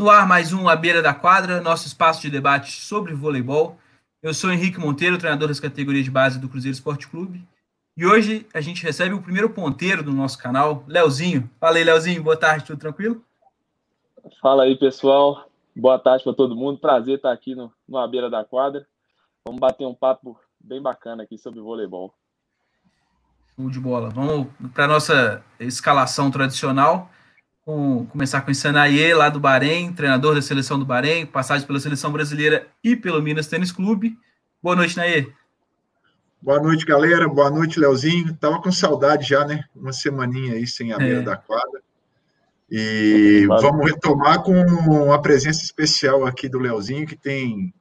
No ar, mais um À Beira da Quadra, nosso espaço de debate sobre voleibol. Eu sou Henrique Monteiro, treinador das categorias de base do Cruzeiro Esporte Clube. E hoje a gente recebe o primeiro ponteiro do nosso canal, Leozinho. Fala aí, Leozinho, boa tarde, tudo tranquilo? Fala aí, pessoal. Boa tarde para todo mundo. Prazer estar aqui no, no À Beira da Quadra. Vamos bater um papo bem bacana aqui sobre voleibol. Show de bola. Vamos para a nossa escalação tradicional com, começar com o Sanaye, lá do Bahrein, treinador da seleção do Bahrein, passagem pela seleção brasileira e pelo Minas Tênis Clube. Boa noite, Naê. Boa noite, galera. Boa noite, Leozinho. Tava com saudade já, né? Uma semaninha aí sem a beira é. da quadra. E vamos retomar com a presença especial aqui do Leozinho, que tem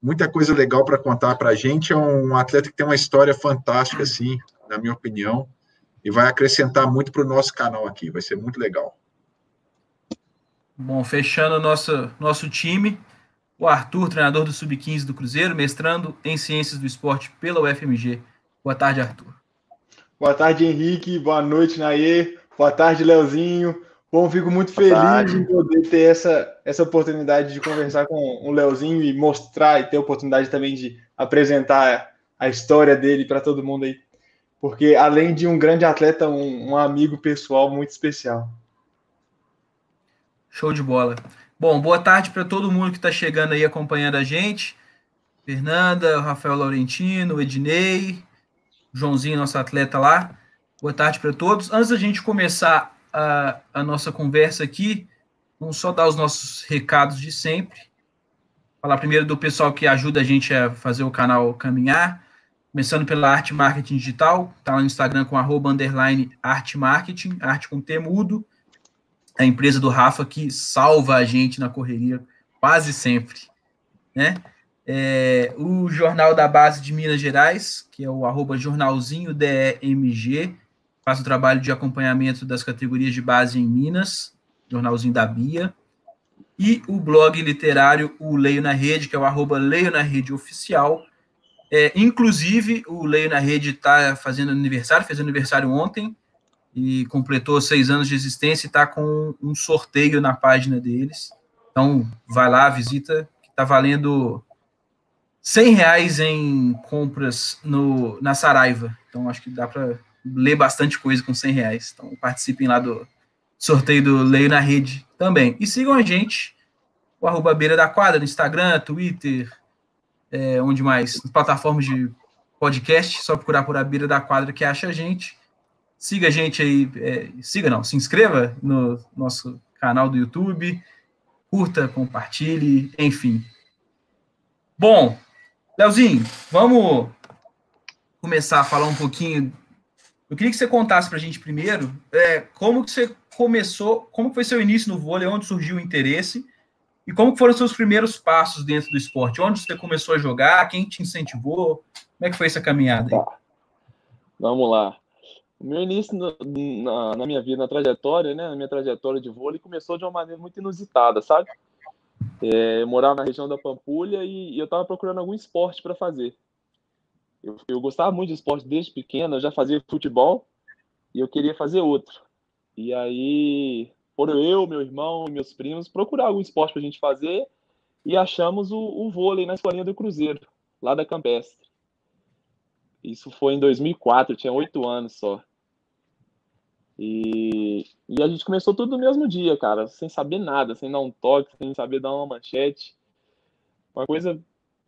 muita coisa legal para contar para a gente. É um atleta que tem uma história fantástica, assim, na minha opinião, e vai acrescentar muito para o nosso canal aqui. Vai ser muito legal. Bom, fechando nosso, nosso time, o Arthur, treinador do Sub-15 do Cruzeiro, mestrando em Ciências do Esporte pela UFMG. Boa tarde, Arthur. Boa tarde, Henrique. Boa noite, Naê. Boa tarde, Leozinho. Bom, fico muito feliz em poder ter essa, essa oportunidade de conversar com o Leozinho e mostrar e ter a oportunidade também de apresentar a história dele para todo mundo aí. Porque além de um grande atleta, um, um amigo pessoal muito especial. Show de bola. Bom, boa tarde para todo mundo que está chegando aí acompanhando a gente. Fernanda, Rafael Laurentino, Ednei, Joãozinho, nosso atleta lá. Boa tarde para todos. Antes da gente começar a, a nossa conversa aqui, vamos só dar os nossos recados de sempre. Falar primeiro do pessoal que ajuda a gente a fazer o canal caminhar. Começando pela Arte Marketing Digital, tá lá no Instagram com arroba underline arte marketing, arte com temudo a empresa do Rafa que salva a gente na correria quase sempre, né? É, o Jornal da Base de Minas Gerais, que é o arroba jornalzinho DEMG, faz o trabalho de acompanhamento das categorias de base em Minas, jornalzinho da Bia, e o blog literário, o Leio na Rede, que é o arroba Leio na Rede Oficial. É, inclusive, o Leio na Rede está fazendo aniversário, fez aniversário ontem, e completou seis anos de existência e está com um sorteio na página deles. Então, vai lá, visita, que está valendo 100 reais em compras no, na Saraiva. Então, acho que dá para ler bastante coisa com 100 reais. Então, participem lá do sorteio do Leio na Rede também. E sigam a gente, o arroba Beira da Quadra, no Instagram, Twitter, é, onde mais? Plataformas de podcast, só procurar por a Beira da Quadra que acha a gente. Siga a gente aí, é, siga não, se inscreva no nosso canal do YouTube, curta, compartilhe, enfim. Bom, Leozinho, vamos começar a falar um pouquinho. Eu queria que você contasse para a gente primeiro é, como que você começou, como foi seu início no vôlei, onde surgiu o interesse e como foram seus primeiros passos dentro do esporte, onde você começou a jogar, quem te incentivou, como é que foi essa caminhada? Tá. Vamos lá. O meu início na, na, minha vida, na trajetória, né, na minha trajetória de vôlei, começou de uma maneira muito inusitada, sabe? É, eu morava na região da Pampulha e, e eu estava procurando algum esporte para fazer. Eu, eu, gostava muito de esporte desde pequeno, eu já fazia futebol e eu queria fazer outro. E aí, foram eu, meu irmão e meus primos procurar algum esporte para a gente fazer e achamos o, o vôlei na escolinha do Cruzeiro, lá da Campestre. Isso foi em 2004, eu tinha oito anos só. E, e a gente começou tudo no mesmo dia, cara, sem saber nada, sem dar um toque, sem saber dar uma manchete. Uma coisa,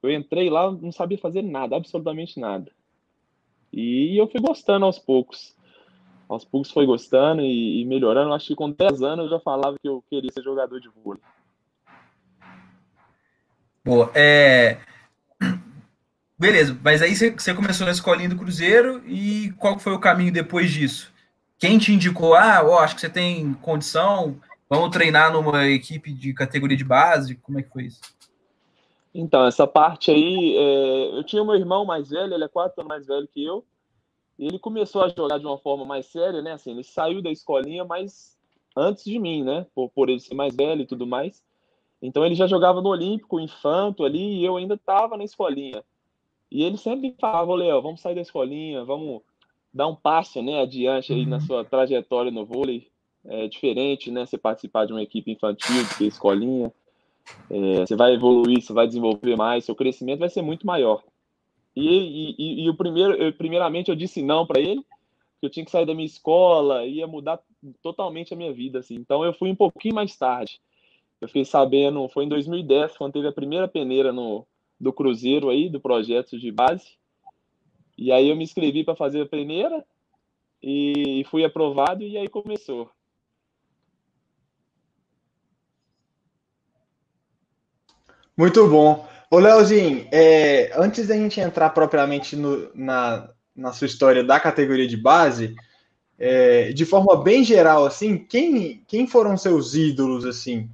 eu entrei lá, não sabia fazer nada, absolutamente nada. E eu fui gostando aos poucos. Aos poucos foi gostando e, e melhorando. Acho que com 10 anos eu já falava que eu queria ser jogador de vôlei. Boa. É, Beleza, mas aí você começou na escolinha do Cruzeiro e qual foi o caminho depois disso? Quem te indicou, ah, ó, acho que você tem condição, vamos treinar numa equipe de categoria de base? Como é que foi isso? Então, essa parte aí, é, eu tinha meu irmão mais velho, ele é quatro anos mais velho que eu, e ele começou a jogar de uma forma mais séria, né? Assim, ele saiu da escolinha, mas antes de mim, né? Por, por ele ser mais velho e tudo mais. Então ele já jogava no Olímpico, infanto ali, e eu ainda estava na escolinha. E ele sempre falava, Léo, vamos sair da escolinha, vamos dar um passo né, adiante aí uhum. na sua trajetória no vôlei. É diferente, né? Você participar de uma equipe infantil, de escolinha. É, você vai evoluir, você vai desenvolver mais, seu crescimento vai ser muito maior. E, e, e o primeiro, eu, primeiramente, eu disse não para ele, que eu tinha que sair da minha escola, ia mudar totalmente a minha vida, assim. Então eu fui um pouquinho mais tarde. Eu fiquei sabendo, foi em 2010, quando teve a primeira peneira no, do Cruzeiro aí, do projeto de base. E aí eu me inscrevi para fazer a peneira e fui aprovado e aí começou. Muito bom. Ô, Leozinho, é, antes da gente entrar propriamente no, na, na sua história da categoria de base, é, de forma bem geral, assim, quem, quem foram seus ídolos, assim?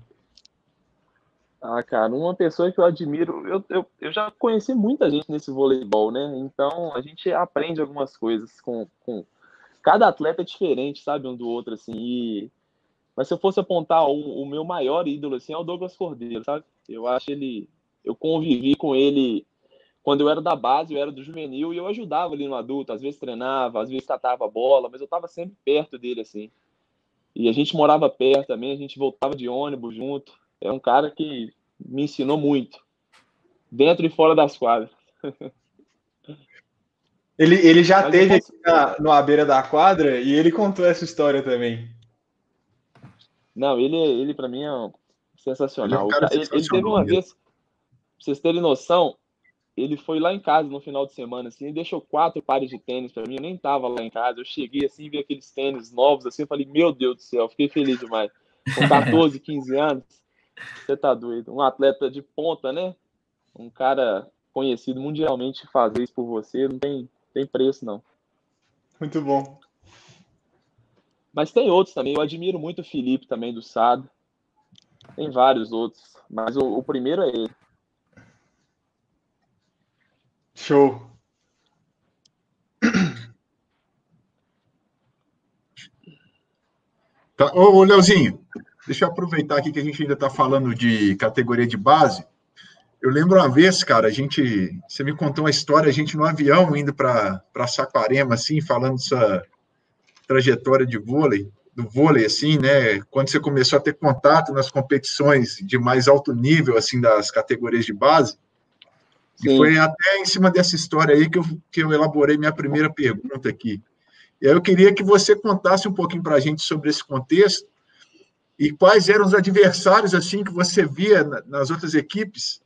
Ah, cara, uma pessoa que eu admiro, eu, eu, eu já conheci muita gente nesse voleibol, né? Então a gente aprende algumas coisas com, com... cada atleta é diferente, sabe, um do outro, assim. E... Mas se eu fosse apontar o, o meu maior ídolo, assim, é o Douglas Cordeiro, sabe? Eu acho ele. Eu convivi com ele quando eu era da base, eu era do juvenil e eu ajudava ali no adulto. Às vezes treinava, às vezes catava a bola, mas eu estava sempre perto dele, assim. E a gente morava perto também, a gente voltava de ônibus junto. É um cara que me ensinou muito, dentro e fora das quadras. Ele, ele já mas teve posso... aqui na, beira da quadra e ele contou essa história também. Não, ele, ele para mim é sensacional. Ele, é um ele, ele teve uma vez, pra vocês terem noção, ele foi lá em casa no final de semana, assim, e deixou quatro pares de tênis para mim. Eu nem tava lá em casa. Eu cheguei assim, vi aqueles tênis novos, assim, eu falei, meu Deus do céu, fiquei feliz demais. Com 14, 15 anos, você tá doido. Um atleta de ponta, né? Um cara conhecido mundialmente fazer isso por você, não tem, tem preço, não. Muito bom. Mas tem outros também. Eu admiro muito o Felipe também do Sado. Tem vários outros, mas o, o primeiro é ele. Show. Tá. Ô, ô, Leozinho, deixa eu aproveitar aqui que a gente ainda está falando de categoria de base. Eu lembro uma vez, cara, a gente, você me contou uma história, a gente no avião indo para Saquarema, assim, falando dessa trajetória de vôlei do vôlei, assim, né? Quando você começou a ter contato nas competições de mais alto nível, assim, das categorias de base. Sim. E foi até em cima dessa história aí que eu, que eu elaborei minha primeira pergunta aqui. E aí eu queria que você contasse um pouquinho para a gente sobre esse contexto e quais eram os adversários, assim, que você via nas outras equipes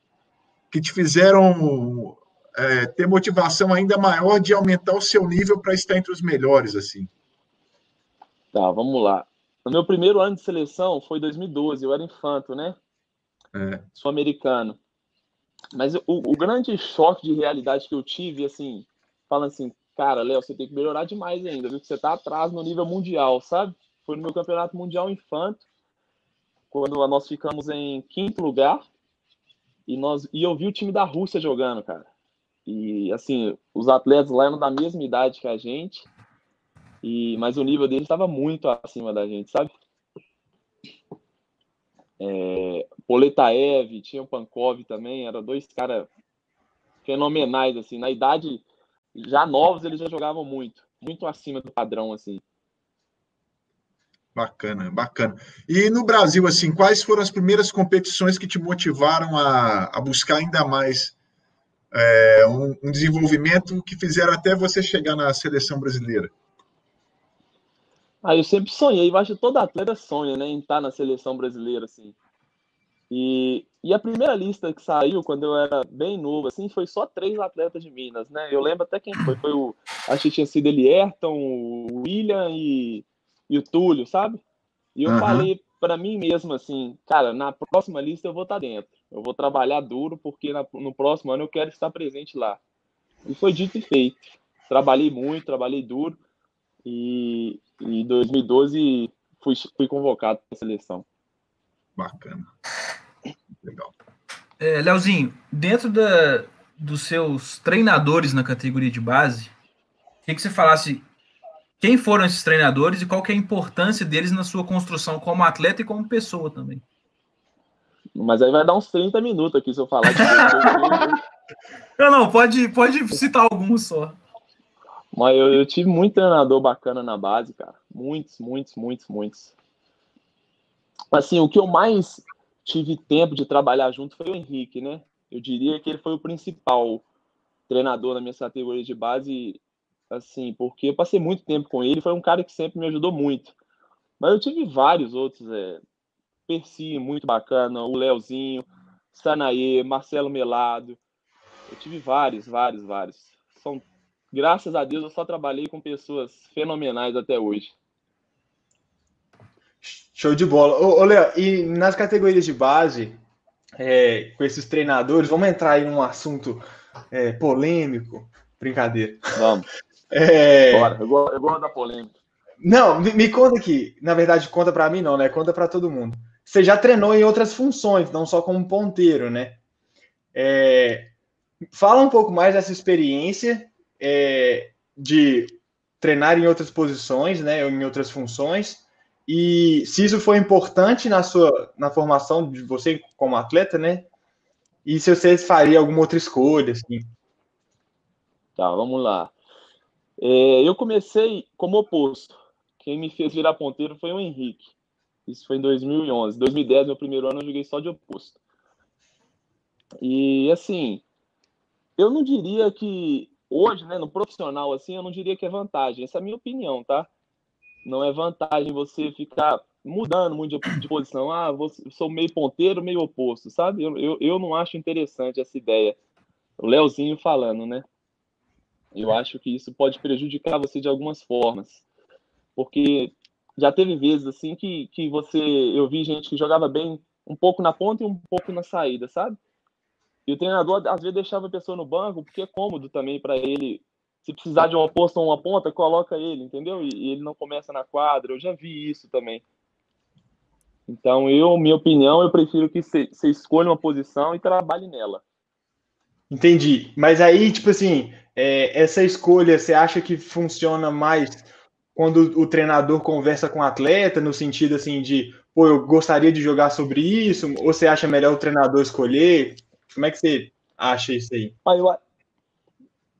que te fizeram é, ter motivação ainda maior de aumentar o seu nível para estar entre os melhores, assim. Tá, vamos lá. No meu primeiro ano de seleção foi 2012, eu era infanto, né? É. Sul-americano. Mas o, o, grande choque de realidade que eu tive, assim, falando assim, cara, Léo, você tem que melhorar demais ainda, viu? Que você tá atrás no nível mundial, sabe? Foi no meu campeonato mundial infanto, quando nós ficamos em quinto lugar, e, nós, e eu vi o time da Rússia jogando, cara. E, assim, os atletas lá eram da mesma idade que a gente, e, mas o nível dele estava muito acima da gente, sabe? É, Poletaev, tinha o Pankov também, eram dois caras fenomenais, assim, na idade já novos eles já jogavam muito, muito acima do padrão, assim. Bacana, bacana. E no Brasil, assim, quais foram as primeiras competições que te motivaram a, a buscar ainda mais é, um, um desenvolvimento que fizeram até você chegar na seleção brasileira? Ah, eu sempre sonhei, eu acho que todo atleta sonha, né, em estar na seleção brasileira, assim. E, e a primeira lista que saiu, quando eu era bem novo, assim, foi só três atletas de Minas, né? Eu lembro até quem foi. Foi o, acho que tinha sido Elierton, o William e, e o Túlio, sabe? E eu uhum. falei para mim mesmo, assim, cara, na próxima lista eu vou estar tá dentro. Eu vou trabalhar duro, porque na, no próximo ano eu quero estar presente lá. E foi dito e feito. Trabalhei muito, trabalhei duro. E, em 2012 fui, fui convocado para a seleção. Bacana. Legal. É, Leozinho, dentro da, dos seus treinadores na categoria de base, queria que você falasse quem foram esses treinadores e qual que é a importância deles na sua construção como atleta e como pessoa também. Mas aí vai dar uns 30 minutos aqui se eu falar Não, não, pode, pode citar alguns só. Mas eu, eu, tive muito treinador bacana na base, cara. Muitos, muitos, muitos, muitos. assim, o que eu mais tive tempo de trabalhar junto foi o Henrique, né? Eu diria que ele foi o principal treinador na minha categoria de base, assim, porque eu passei muito tempo com ele, foi um cara que sempre me ajudou muito. Mas eu tive vários outros, é, Percy, muito bacana, o Leozinho, Sanaê, Marcelo Melado. Eu tive vários, vários, vários. São, graças a Deus, eu só trabalhei com pessoas fenomenais até hoje. Show de bola. Ô, ô Léo, e nas categorias de base, é, com esses treinadores, vamos entrar aí num assunto é, polêmico. Brincadeira. Vamos. É... Bora, eu gosto, eu gosto da polêmica. Não, me, me conta aqui. Na verdade, conta para mim não, né? Conta para todo mundo. Você já treinou em outras funções, não só como ponteiro, né? É... Fala um pouco mais dessa experiência é, de treinar em outras posições, né? Ou em outras funções. E se isso foi importante na sua na formação de você como atleta, né? E se você faria alguma outra escolha, assim. Tá, vamos lá. É, eu comecei como oposto. Quem me fez virar ponteiro foi o Henrique. Isso foi em 2011. 2010, meu primeiro ano, eu joguei só de oposto. E, assim, eu não diria que hoje, né, no profissional, assim, eu não diria que é vantagem. Essa é a minha opinião, tá? Não é vantagem você ficar mudando muito de, de posição. Ah, vou, sou meio ponteiro, meio oposto, sabe? Eu, eu, eu não acho interessante essa ideia. O Leozinho falando, né? Eu acho que isso pode prejudicar você de algumas formas. Porque já teve vezes assim que, que você. Eu vi gente que jogava bem um pouco na ponta e um pouco na saída, sabe? E o treinador às vezes deixava a pessoa no banco, porque é cômodo também para ele se precisar de uma posta ou uma ponta, coloca ele, entendeu? E, e, ele não começa na quadra. Eu já vi isso também. Então, eu, minha opinião, eu prefiro que você escolha uma posição e trabalhe nela. Entendi. Mas aí, tipo assim, é, essa escolha, você acha que funciona mais quando o treinador conversa com o atleta, no sentido assim de, pô, eu gostaria de jogar sobre isso? Ou você acha melhor o treinador escolher? Como é que você acha isso aí? Ah, eu,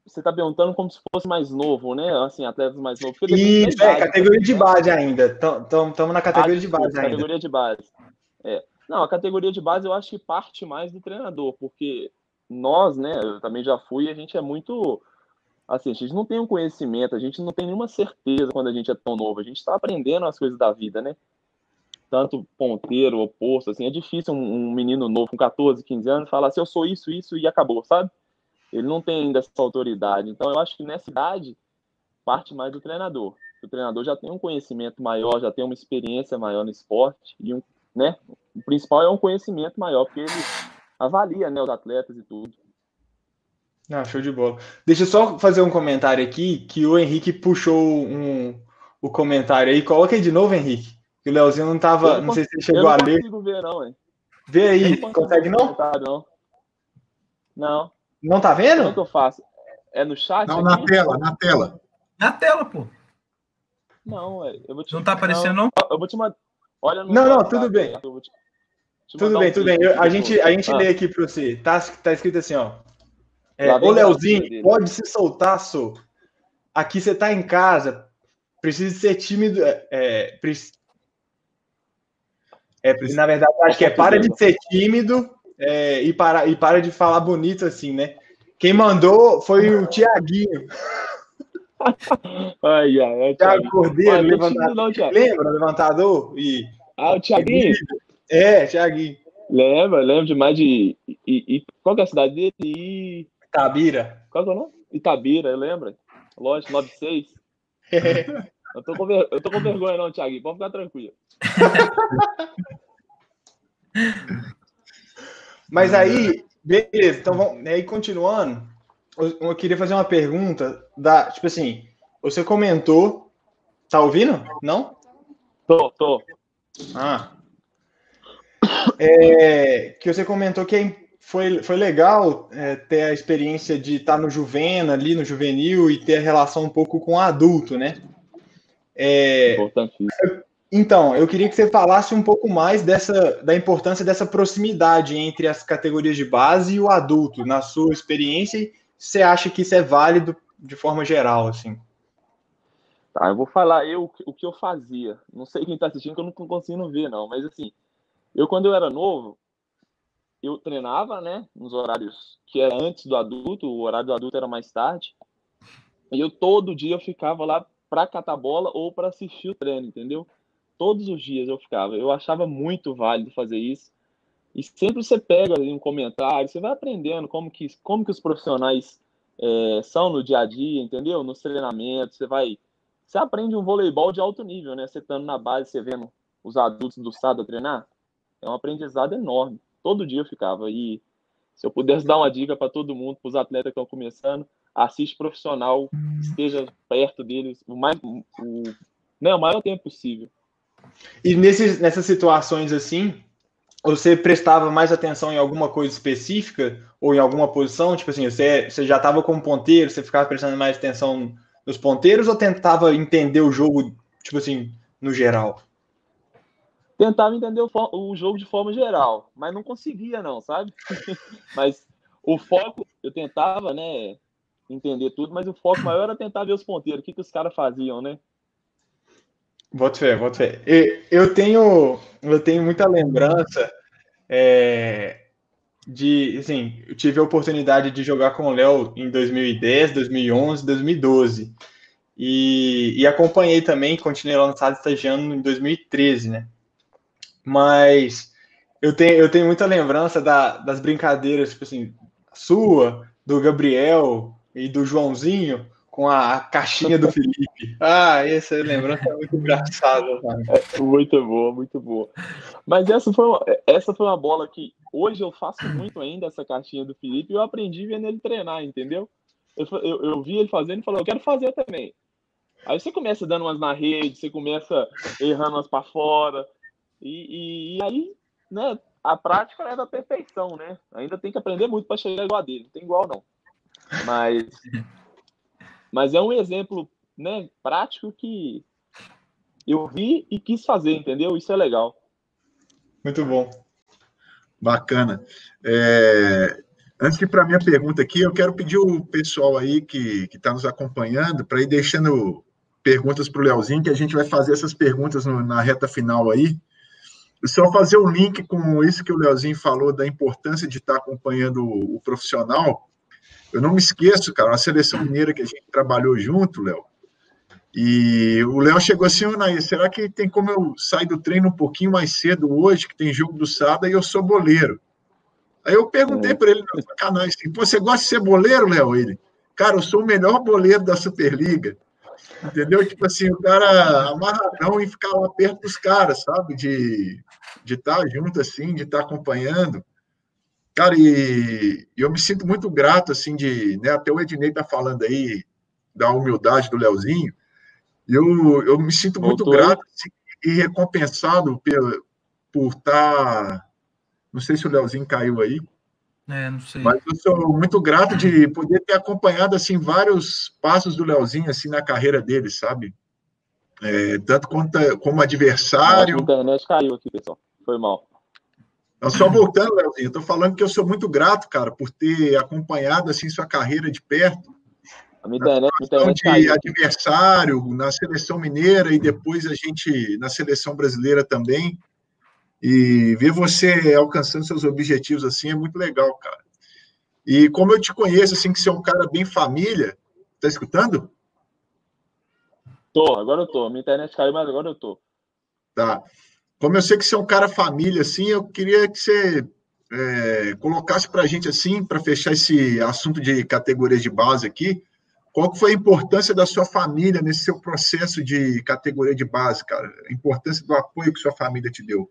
você está perguntando como se fosse mais novo, né? Assim, atletas mais novos. Isso, é, categoria de base ainda. Estamos na categoria ah, de base ainda. Categoria de base. É. Não, a categoria de base eu acho que parte mais do treinador, porque nós, né, eu também já fui, a gente é muito. Assim, a gente não tem um conhecimento, a gente não tem nenhuma certeza quando a gente é tão novo. A gente está aprendendo as coisas da vida, né? Tanto ponteiro, oposto, assim, é difícil um, um menino novo com 14, 15 anos falar assim, eu sou isso, isso e acabou, sabe? Ele não tem ainda essa autoridade. Então, eu acho que nessa idade parte mais do treinador. O treinador já tem um conhecimento maior, já tem uma experiência maior no esporte e um, né? O principal é um conhecimento maior, porque ele avalia, né, os atletas e tudo. Ah, show de bola. Deixa eu só fazer um comentário aqui, que o Henrique puxou um, o comentário aí. Coloca aí de novo, Henrique. Que o Leozinho não tava. Não, não sei se ele chegou a ler. Não consigo ver, não, hein? Vê aí, não consegue não? Não. Não. Não tá vendo? Como é que eu faço? É no chat? Não, aqui? na tela, na tela. Na tela, pô. Não, eu vou te... Não tá aparecendo, não? Eu vou te mandar. Olha no. Não, não, tudo bem. Te... Tudo bem, um tudo bem. Eu, a gente, a gente ah. lê aqui para você. Tá, tá escrito assim, ó. É, Ô, Leozinho, pode se soltar, sou. Aqui você tá em casa. Precisa ser tímido. É, é, é, na verdade, acho que é para de ser tímido é, e, para, e para de falar bonito assim, né? Quem mandou foi o Tiaguinho. ai, ai, ai, Thiago Cordeiro, levantador. Não, Thiago. Lembra, levantador? E, ah, o Tiaguinho? É, Tiaguinho. Lembra, lembro demais de. E, e, qual que é a cidade dele? Itabira. Qual que é o nome? Itabira, lembra? Lógico, 96. É. Eu, tô com ver... eu tô com vergonha, não, Thiaguinho. Pode ficar tranquilo. Mas aí, beleza, então vamos, aí continuando, eu, eu, queria fazer uma pergunta da, tipo assim, você comentou, tá ouvindo? Não? Tô, tô. Ah. É, que você comentou que é foi, foi legal é, ter a experiência de estar no Juvena, ali no juvenil, e ter a relação um pouco com o adulto, né? É, Importantíssimo. Então, eu queria que você falasse um pouco mais dessa, da importância dessa proximidade entre as categorias de base e o adulto, na sua experiência, você acha que isso é válido de forma geral, assim? Tá, eu vou falar eu o que eu fazia. Não sei quem tá assistindo que eu não consigo ver, não. Mas assim, eu quando eu era novo, eu treinava, né? Nos horários que era antes do adulto, o horário do adulto era mais tarde. E eu todo dia eu ficava lá para catar bola ou para assistir o treino, entendeu? Todos os dias eu ficava. Eu achava muito válido fazer isso. E sempre você pega ali um comentário, você vai aprendendo como que, como que os profissionais é, são no dia a dia, entendeu? Nos treinamentos, você vai você aprende um voleibol de alto nível, né? Você estando na base, você vendo os adultos do estado treinar, é um aprendizado enorme. Todo dia eu ficava. E se eu pudesse dar uma dica para todo mundo, para os atletas que estão começando, assiste profissional, esteja perto deles o, mais, o, né, o maior tempo possível. E nesses, nessas situações assim, você prestava mais atenção em alguma coisa específica ou em alguma posição? Tipo assim, você, você já estava como ponteiro, você ficava prestando mais atenção nos ponteiros ou tentava entender o jogo, tipo assim, no geral? Tentava entender o, o jogo de forma geral, mas não conseguia, não, sabe? mas o foco, eu tentava, né, entender tudo, mas o foco maior era tentar ver os ponteiros, o que, que os caras faziam, né? Boto fé, boto fé. Eu tenho, eu tenho muita lembrança é, de, assim, eu tive a oportunidade de jogar com o Léo em 2010, 2011, 2012. E, e acompanhei também, continuei lá no estado estagiando em 2013, né? Mas eu tenho, eu tenho muita lembrança da, das brincadeiras, tipo assim, sua, do Gabriel e do Joãozinho, com a caixinha do Felipe. Ah, essa lembrança é muito engraçada. É, muito boa, muito boa. Mas essa foi, uma, essa foi uma bola que hoje eu faço muito ainda, essa caixinha do Felipe, e eu aprendi vendo ele treinar, entendeu? Eu, eu, eu vi ele fazendo e falei, eu quero fazer também. Aí você começa dando umas na rede, você começa errando umas para fora, e, e, e, aí, né, a prática é da perfeição, né? Ainda tem que aprender muito para chegar igual a dele, não tem igual não. Mas mas é um exemplo né, prático que eu vi e quis fazer, entendeu? Isso é legal. Muito bom. Bacana. É, antes de ir para a minha pergunta aqui, eu quero pedir o pessoal aí que está nos acompanhando para ir deixando perguntas para o Leozinho, que a gente vai fazer essas perguntas no, na reta final aí. Só fazer um link com isso que o Leozinho falou da importância de estar acompanhando o, profissional. Eu não me esqueço, cara, uma seleção mineira que a gente trabalhou junto, Léo. E o Léo chegou assim, Nair, será que tem como eu sair do treino um pouquinho mais cedo hoje, que tem jogo do Sada, e eu sou boleiro? Aí eu perguntei é. para ele canal assim, você gosta de ser boleiro, Léo? Ele, cara, eu sou o melhor boleiro da Superliga. Entendeu? Tipo assim, o cara amarradão e ficar lá perto dos caras, sabe? De de estar tá junto assim, de estar tá acompanhando. Cara, e eu me sinto muito grato, assim, de, né, até o Ednei tá falando aí da humildade do Leozinho, eu, eu me sinto muito Voltou. grato assim, e recompensado por, por estar, tá, não sei se o Leozinho caiu aí, é, não sei. Mas eu sou muito grato de poder ter acompanhado assim vários passos do Leozinho assim na carreira dele, sabe? É, tanto quanto como adversário. A internet caiu aqui, pessoal. Foi mal. Então, só voltando, Leozinho, estou falando que eu sou muito grato, cara, por ter acompanhado assim sua carreira de perto. A minha internet, de caiu. adversário na seleção mineira e depois a gente na seleção brasileira também. E ver você alcançando seus objetivos assim é muito legal, cara. E como eu te conheço, assim, que você é um cara bem família, tá escutando? Tô, agora eu tô. Minha internet caiu, mas agora eu tô. Tá. Como eu sei que você é um cara família, assim, eu queria que você é, colocasse para a gente, assim, para fechar esse assunto de categorias de base aqui, qual foi a importância da sua família nesse seu processo de categoria de base, cara? A importância do apoio que sua família te deu.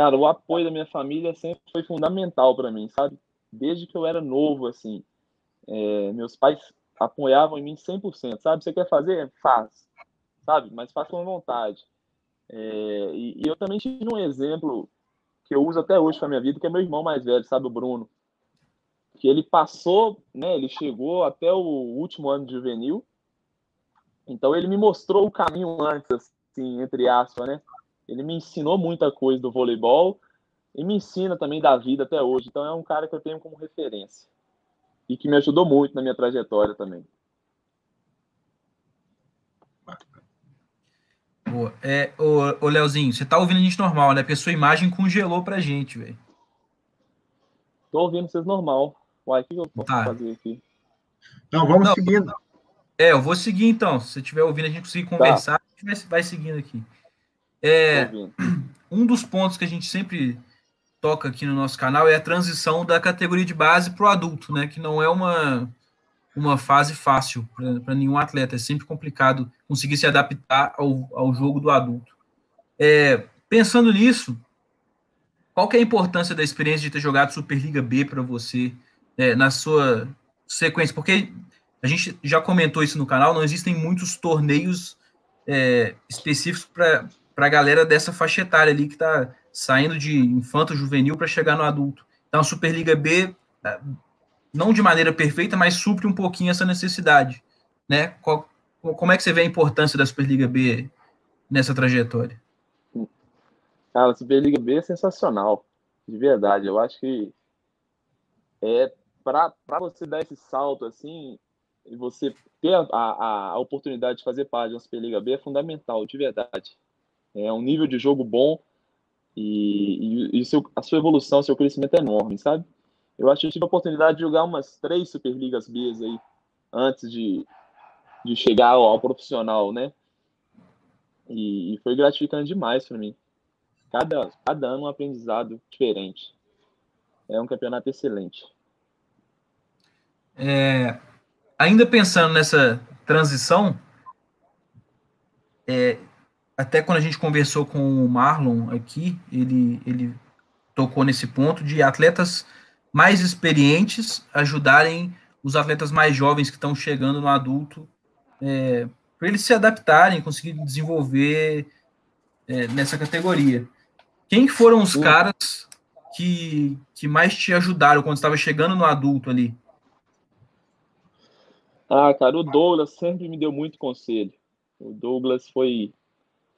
Cara, o apoio da minha família sempre foi fundamental para mim, sabe? Desde que eu era novo, assim. É, meus pais apoiavam em mim 100%, sabe? Você quer fazer? Faz, sabe? Mas faz com vontade. É, e, e, eu também tive um exemplo que eu uso até hoje para minha vida, que é meu irmão mais velho, sabe, o Bruno. Que ele passou, né, ele chegou até o último ano de juvenil, então ele me mostrou o caminho antes, assim, entre aspas, né? Ele me ensinou muita coisa do voleibol e me ensina também da vida até hoje. Então é um cara que eu tenho como referência e que me ajudou muito na minha trajetória também. Boa. É, ô, ô Leozinho, você tá ouvindo a gente normal, né? Porque a sua imagem congelou pra gente, velho. Tô ouvindo vocês normal. Uai, o que eu posso tá. fazer aqui? Não, vamos não, seguindo. É, eu vou seguir então. Se você estiver ouvindo, a gente conseguir conversar, tá. a gente vai, vai seguindo aqui. É, um dos pontos que a gente sempre toca aqui no nosso canal é a transição da categoria de base para o adulto, né? Que não é uma, uma fase fácil para nenhum atleta. É sempre complicado conseguir se adaptar ao, ao jogo do adulto. É, pensando nisso, qual que é a importância da experiência de ter jogado Superliga B para você é, na sua sequência? Porque a gente já comentou isso no canal, não existem muitos torneios é, específicos para a galera dessa faixa etária ali que está saindo de infanto juvenil para chegar no adulto. Então, a Superliga B, é, não de maneira perfeita, mas supre um pouquinho essa necessidade. Né? Qual, como é que você vê a importância da Superliga B nessa trajetória? Cara, a Superliga B é sensacional, de verdade. Eu acho que é para você dar esse salto assim, e você ter a, a, a, oportunidade de fazer parte uma Superliga B é fundamental, de verdade. É um nível de jogo bom e, e, e seu, a sua evolução, seu crescimento é enorme, sabe? Eu acho que eu tive a oportunidade de jogar umas três Superligas B aí antes de, de chegar ao, ao profissional, né? E, e, foi gratificante demais para mim. Cada, cada ano um aprendizado diferente. É um campeonato excelente. É, ainda pensando nessa transição, é, até quando a gente conversou com o Marlon aqui, ele, ele tocou nesse ponto de atletas mais experientes ajudarem os atletas mais jovens que estão chegando no adulto, é, para eles se adaptarem, conseguir desenvolver é, nessa categoria. Quem foram os caras que, que mais te ajudaram quando estava chegando no adulto ali? Ah, cara, o Douglas sempre me deu muito conselho. O Douglas foi,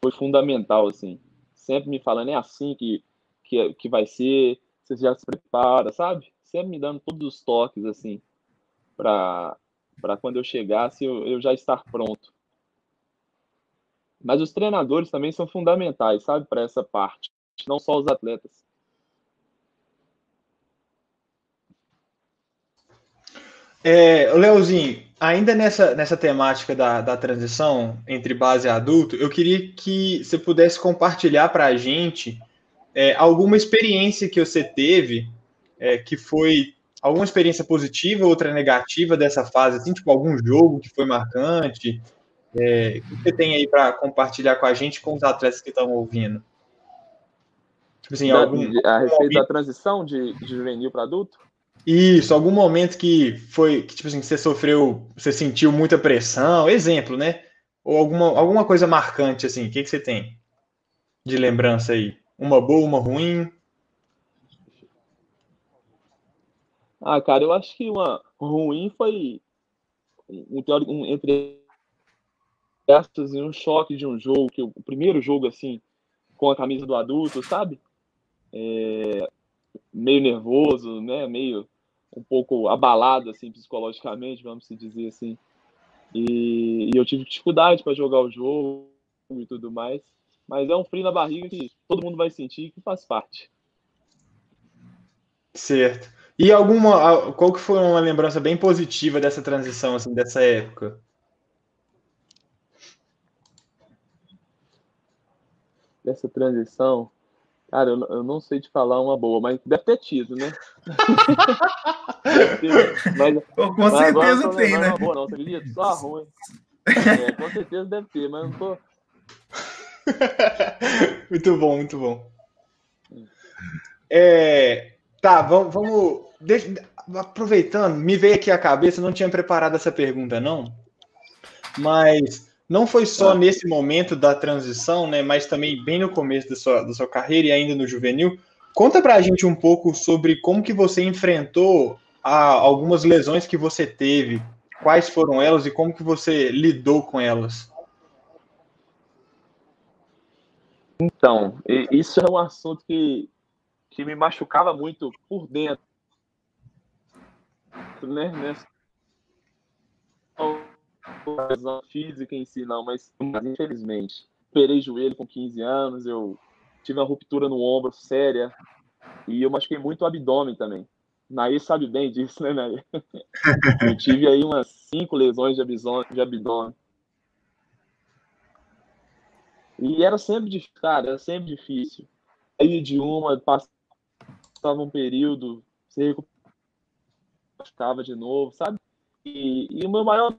foi fundamental, assim. Sempre me falando, é assim que, que, que vai ser, você já se prepara, sabe? Sempre me dando todos os toques, assim, para quando eu chegasse eu, eu já estar pronto. Mas os treinadores também são fundamentais, sabe, para essa parte. Não só os atletas. É, Leozinho, ainda nessa, nessa temática da, da transição entre base e adulto, eu queria que você pudesse compartilhar para a gente é, alguma experiência que você teve, é, que foi alguma experiência positiva, outra negativa dessa fase, assim, tipo algum jogo que foi marcante. É, o que você tem aí para compartilhar com a gente com os atletas que estão ouvindo? Tipo assim, algum, a respeito da transição de, de juvenil para adulto? Isso, algum momento que foi, que, tipo assim, você sofreu, você sentiu muita pressão, exemplo, né? Ou alguma, alguma coisa marcante, assim, o que, que você tem de lembrança aí? Uma boa, uma ruim? Ah, cara, eu acho que uma ruim foi um, um entre aspas, um choque de um jogo, que o primeiro jogo, assim, com a camisa do adulto, sabe? É, meio nervoso, né? Meio um pouco abalado assim psicologicamente, vamos se dizer assim. E, e eu tive dificuldade para jogar o jogo e tudo mais, mas é um frio na barriga que todo mundo vai sentir que faz parte. Certo. E alguma qual que foi uma lembrança bem positiva dessa transição assim dessa época? Dessa transição, Cara, eu, eu, não sei te falar uma boa, mas deve ter tido, né? mas, com mas certeza tem, né? Boa, não, você Só ruim. É, com certeza deve ter, mas não tô. muito bom, muito bom. É, tá, vamos. vamos deixa, aproveitando, me veio aqui a cabeça, não tinha preparado essa pergunta, não. Mas não foi só ah. nesse momento da transição, né, mas também bem no começo da sua, da sua carreira e ainda no juvenil. Conta para a gente um pouco sobre como que você enfrentou a, algumas lesões que você teve, quais foram elas e como que você lidou com elas. Então, isso é um assunto que, que me machucava muito por dentro, né? Lesão física em si, não, mas, infelizmente. operei joelho com 15 anos, eu tive uma ruptura no ombro séria e eu machuquei muito o abdômen também. Naí sabe bem disso, né, Naí? eu tive aí umas cinco lesões de abdômen. E era sempre difícil, cara, era sempre difícil. Aí de uma, passava um período, você machucava de novo, sabe? E, e o meu maior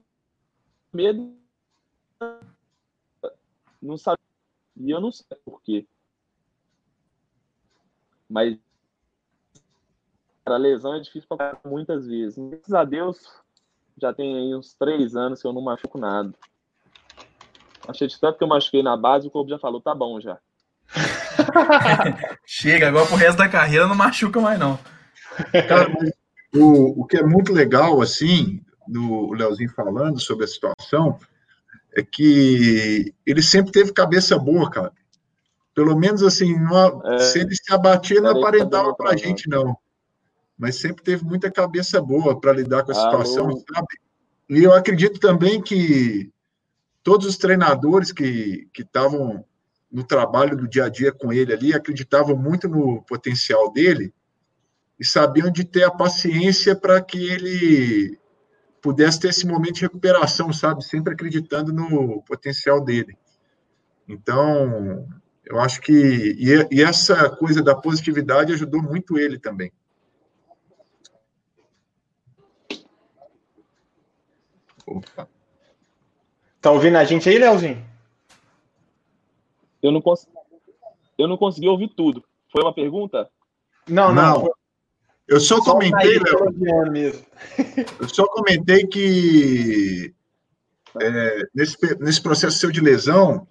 medo não sabia. E eu não sei por quê. Mas a lesão é difícil para muitas vezes. Graças a Deus, já tem aí uns três anos que eu não machuco nada. Achei de tanto que eu machuquei na base, o corpo já falou, tá bom já. Chega, agora pro resto da carreira não machuca mais, não. Cara, o, o que é muito legal, assim, do Leozinho falando sobre a situação, é que ele sempre teve cabeça boa, cara. Pelo menos assim, não, é, se ele se abatia, não aparentava pra gente, não. Mas sempre teve muita cabeça boa para lidar com a situação, Alô. sabe? E eu acredito também que todos os treinadores que estavam no trabalho do dia a dia com ele ali acreditavam muito no potencial dele e sabiam de ter a paciência para que ele pudesse ter esse momento de recuperação, sabe? Sempre acreditando no potencial dele. Então, eu acho que. E, e essa coisa da positividade ajudou muito ele também. Opa. Tá ouvindo a gente aí, Leozinho? Eu não, cons... eu não consegui ouvir tudo. Foi uma pergunta? Não, não. não. Eu só, só comentei, Léo. Eu só comentei que é, nesse, nesse processo seu de lesão,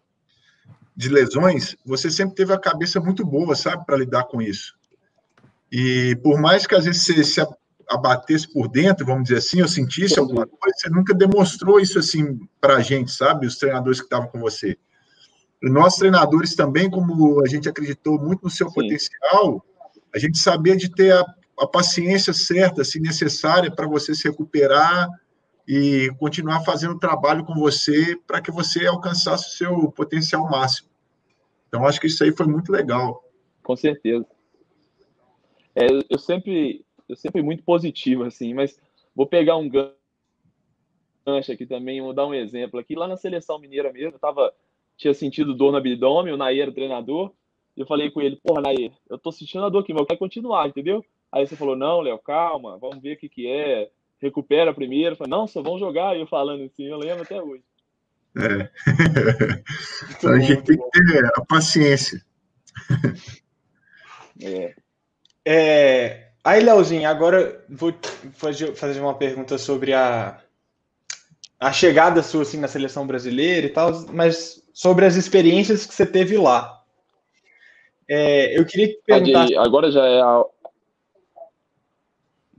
de lesões, você sempre teve a cabeça muito boa, sabe, para lidar com isso. E por mais que às vezes você se abatesse por dentro, vamos dizer assim, ou sentisse alguma coisa, você nunca demonstrou isso assim para a gente, sabe, os treinadores que estavam com você. E nós treinadores também, como a gente acreditou muito no seu Sim. potencial, a gente sabia de ter a, a paciência certa, se necessária, para você se recuperar e continuar fazendo trabalho com você para que você alcançasse o seu potencial máximo. Então, acho que isso aí foi muito legal. Com certeza. É, eu sempre eu sempre muito positivo, assim, mas vou pegar um gancho aqui também, vou dar um exemplo aqui. Lá na seleção mineira mesmo, eu tava, tinha sentido dor no abdômen, o Nair era o treinador, eu falei com ele, porra, Nair, eu tô sentindo a dor aqui, mas eu quero continuar, entendeu? Aí você falou, não, Léo, calma, vamos ver o que que é, recupera primeiro. Eu falei, não, só vão jogar, e eu falando assim, eu lembro até hoje. É. então, a gente tem que ter a paciência. É. é. Aí, Leozinho, agora vou fazer uma pergunta sobre a, a chegada sua assim, na seleção brasileira e tal, mas sobre as experiências que você teve lá. É, eu queria perguntar. agora já é a.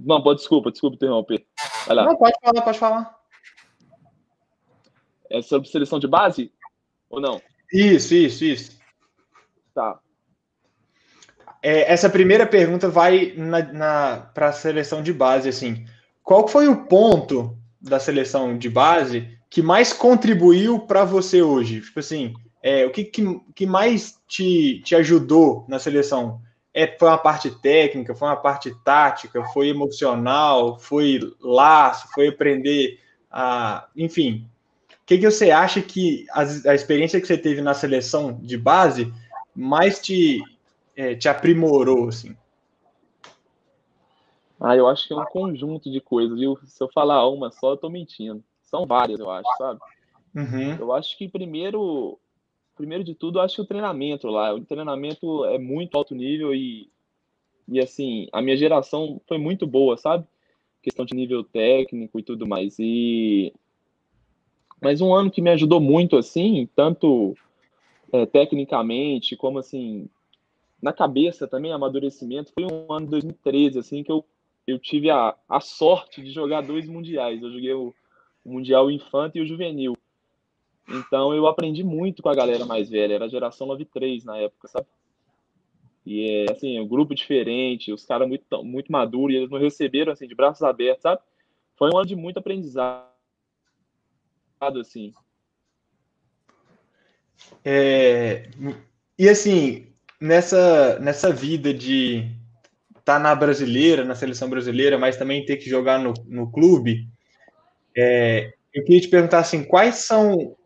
Não, pode, desculpa, desculpa interromper. Vai lá. Não, pode falar, pode falar. É sobre seleção de base? Ou não? Isso, isso, isso. Tá. É, essa primeira pergunta vai na, na para a seleção de base, assim. Qual foi o ponto da seleção de base que mais contribuiu para você hoje? Tipo assim, é, o que, que, que, mais te, te ajudou na seleção? É, foi uma parte técnica, foi uma parte tática, foi emocional, foi laço, foi aprender a. Enfim. O que, que você acha que a, a experiência que você teve na seleção de base mais te, é, te aprimorou, assim? Ah, eu acho que é um conjunto de coisas, viu? Se eu falar uma só, eu tô mentindo. São várias, eu acho, sabe? Uhum. Eu acho que primeiro, primeiro de tudo, acho que o treinamento lá, o treinamento é muito alto nível e, e assim, a minha geração foi muito boa, sabe? Questão de nível técnico e tudo mais. E mas um ano que me ajudou muito, assim, tanto é, tecnicamente como assim na cabeça também, amadurecimento, foi um ano de 2013, assim, que eu, eu tive a, a sorte de jogar dois mundiais. Eu joguei o, o Mundial Infanto e o Juvenil. Então eu aprendi muito com a galera mais velha, era a geração 93 na época, sabe? E é assim, um grupo diferente, os caras muito, muito maduros, e eles me receberam assim, de braços abertos, sabe? Foi um ano de muito aprendizado, assim. É, e assim, nessa, nessa vida de estar tá na brasileira, na seleção brasileira, mas também ter que jogar no, no clube, é, eu queria te perguntar assim, quais são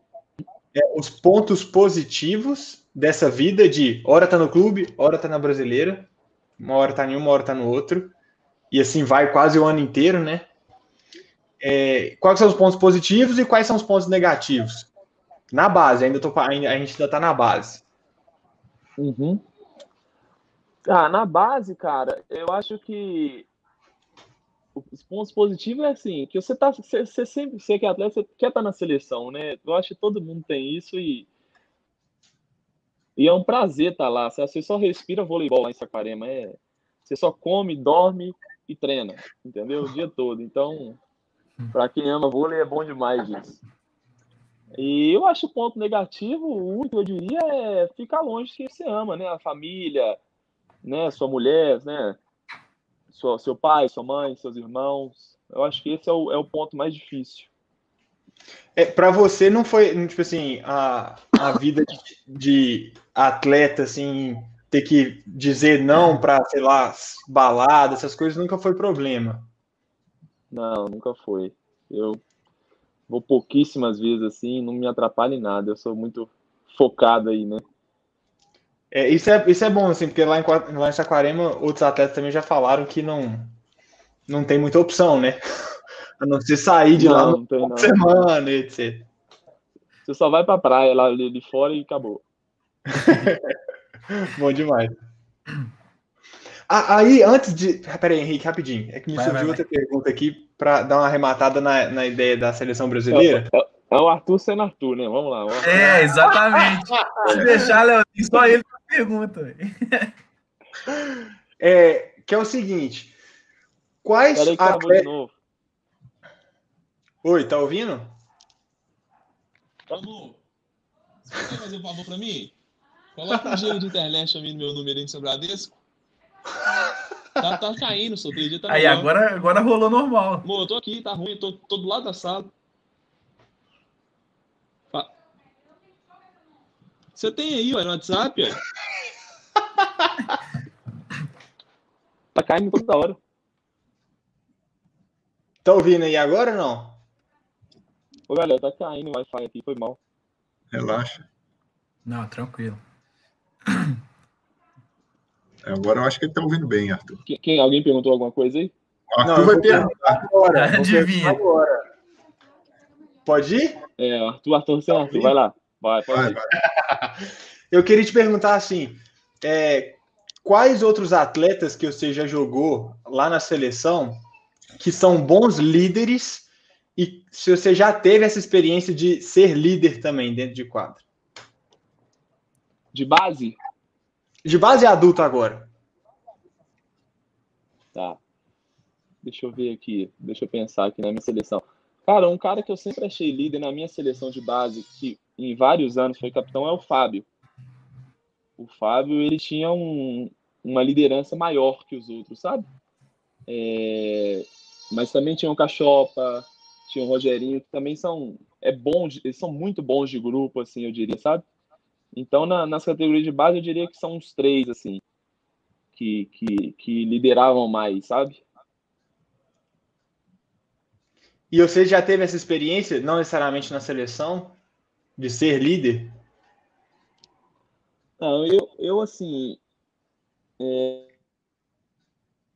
é, os pontos positivos dessa vida de hora tá no clube, hora tá na brasileira, uma hora tá em uma, hora tá no outro, e assim vai quase o ano inteiro, né? É, quais são os pontos positivos e quais são os pontos negativos? Na base, ainda tô, a gente ainda tá na base. Uhum. Ah, na base, cara, eu acho que os pontos positivos é assim, que você tá, você, você sempre, você que é atleta, você quer estar tá na seleção, né? Eu acho que todo mundo tem isso e e é um prazer estar tá lá. Você só respira voleibol lá em Saquarema, é, você só come, dorme e treina, entendeu? O dia todo. Então, para quem ama vôlei é bom demais isso. E eu acho o ponto negativo, o único eu diria é ficar longe de quem você ama, né? A família, né? Sua mulher, né? Sua, seu pai, sua mãe, seus irmãos. Eu acho que esse é o, é o ponto mais difícil. É, para você não foi, tipo assim, a, a vida de, de atleta, assim, ter que dizer não para, sei lá, balada, essas coisas nunca foi problema. Não, nunca foi. Eu vou pouquíssimas vezes assim, não me atrapalha em nada. Eu sou muito focado aí, né? É, isso, é, isso é bom, assim, porque lá em, lá em Saquarema, outros atletas também já falaram que não, não tem muita opção, né? A não ser sair de não, lá no tem, semana, etc. Você só vai pra praia lá de fora e acabou. bom demais. Ah, aí, antes de. Pera aí, Henrique, rapidinho. É que me vai, surgiu vai, outra vai. pergunta aqui para dar uma arrematada na, na ideia da seleção brasileira. É, é, é, o Arthur sendo Arthur, né? Vamos lá. Vamos é, exatamente. Se deixar, Léo, só ele pergunta. É, que é o seguinte: quais Peraí que atletas... de novo. Oi, tá ouvindo? Vamos. Você quer fazer um favor para mim? Coloca um giro de internet no meu número do seu Bradesco. Tá, tá caindo, só acredita tá Aí, agora, agora rolou normal. Amor, eu tô aqui, tá ruim, tô, tô do lado da sala. Você tem aí, ó, no WhatsApp, ó. tá caindo toda hora. Tá ouvindo aí agora ou não? Ô, galera, tá caindo o Wi-Fi aqui, foi mal. Relaxa. Não, tranquilo. Agora eu acho que ele está ouvindo bem, Arthur. Quem, alguém perguntou alguma coisa aí? O Arthur Não, vai perguntar. Agora, Adivinha. Agora. Pode ir? É, Arthur, Arthur, você, Arthur, vai lá. Vai, pode vai, ir. Vai. Eu queria te perguntar assim, é, quais outros atletas que você já jogou lá na seleção que são bons líderes e se você já teve essa experiência de ser líder também dentro de quadro? De base? De base adulta agora. Tá. Deixa eu ver aqui. Deixa eu pensar aqui na minha seleção. Cara, um cara que eu sempre achei líder na minha seleção de base, que em vários anos foi capitão, é o Fábio. O Fábio, ele tinha um, uma liderança maior que os outros, sabe? É, mas também tinha o Cachopa, tinha o Rogerinho, que também são é bom, eles são muito bons de grupo, assim, eu diria, sabe? Então, na, nas categorias de base, eu diria que são uns três, assim, que, que, que lideravam mais, sabe? E você já teve essa experiência, não necessariamente na seleção, de ser líder? Não, eu, eu assim. É,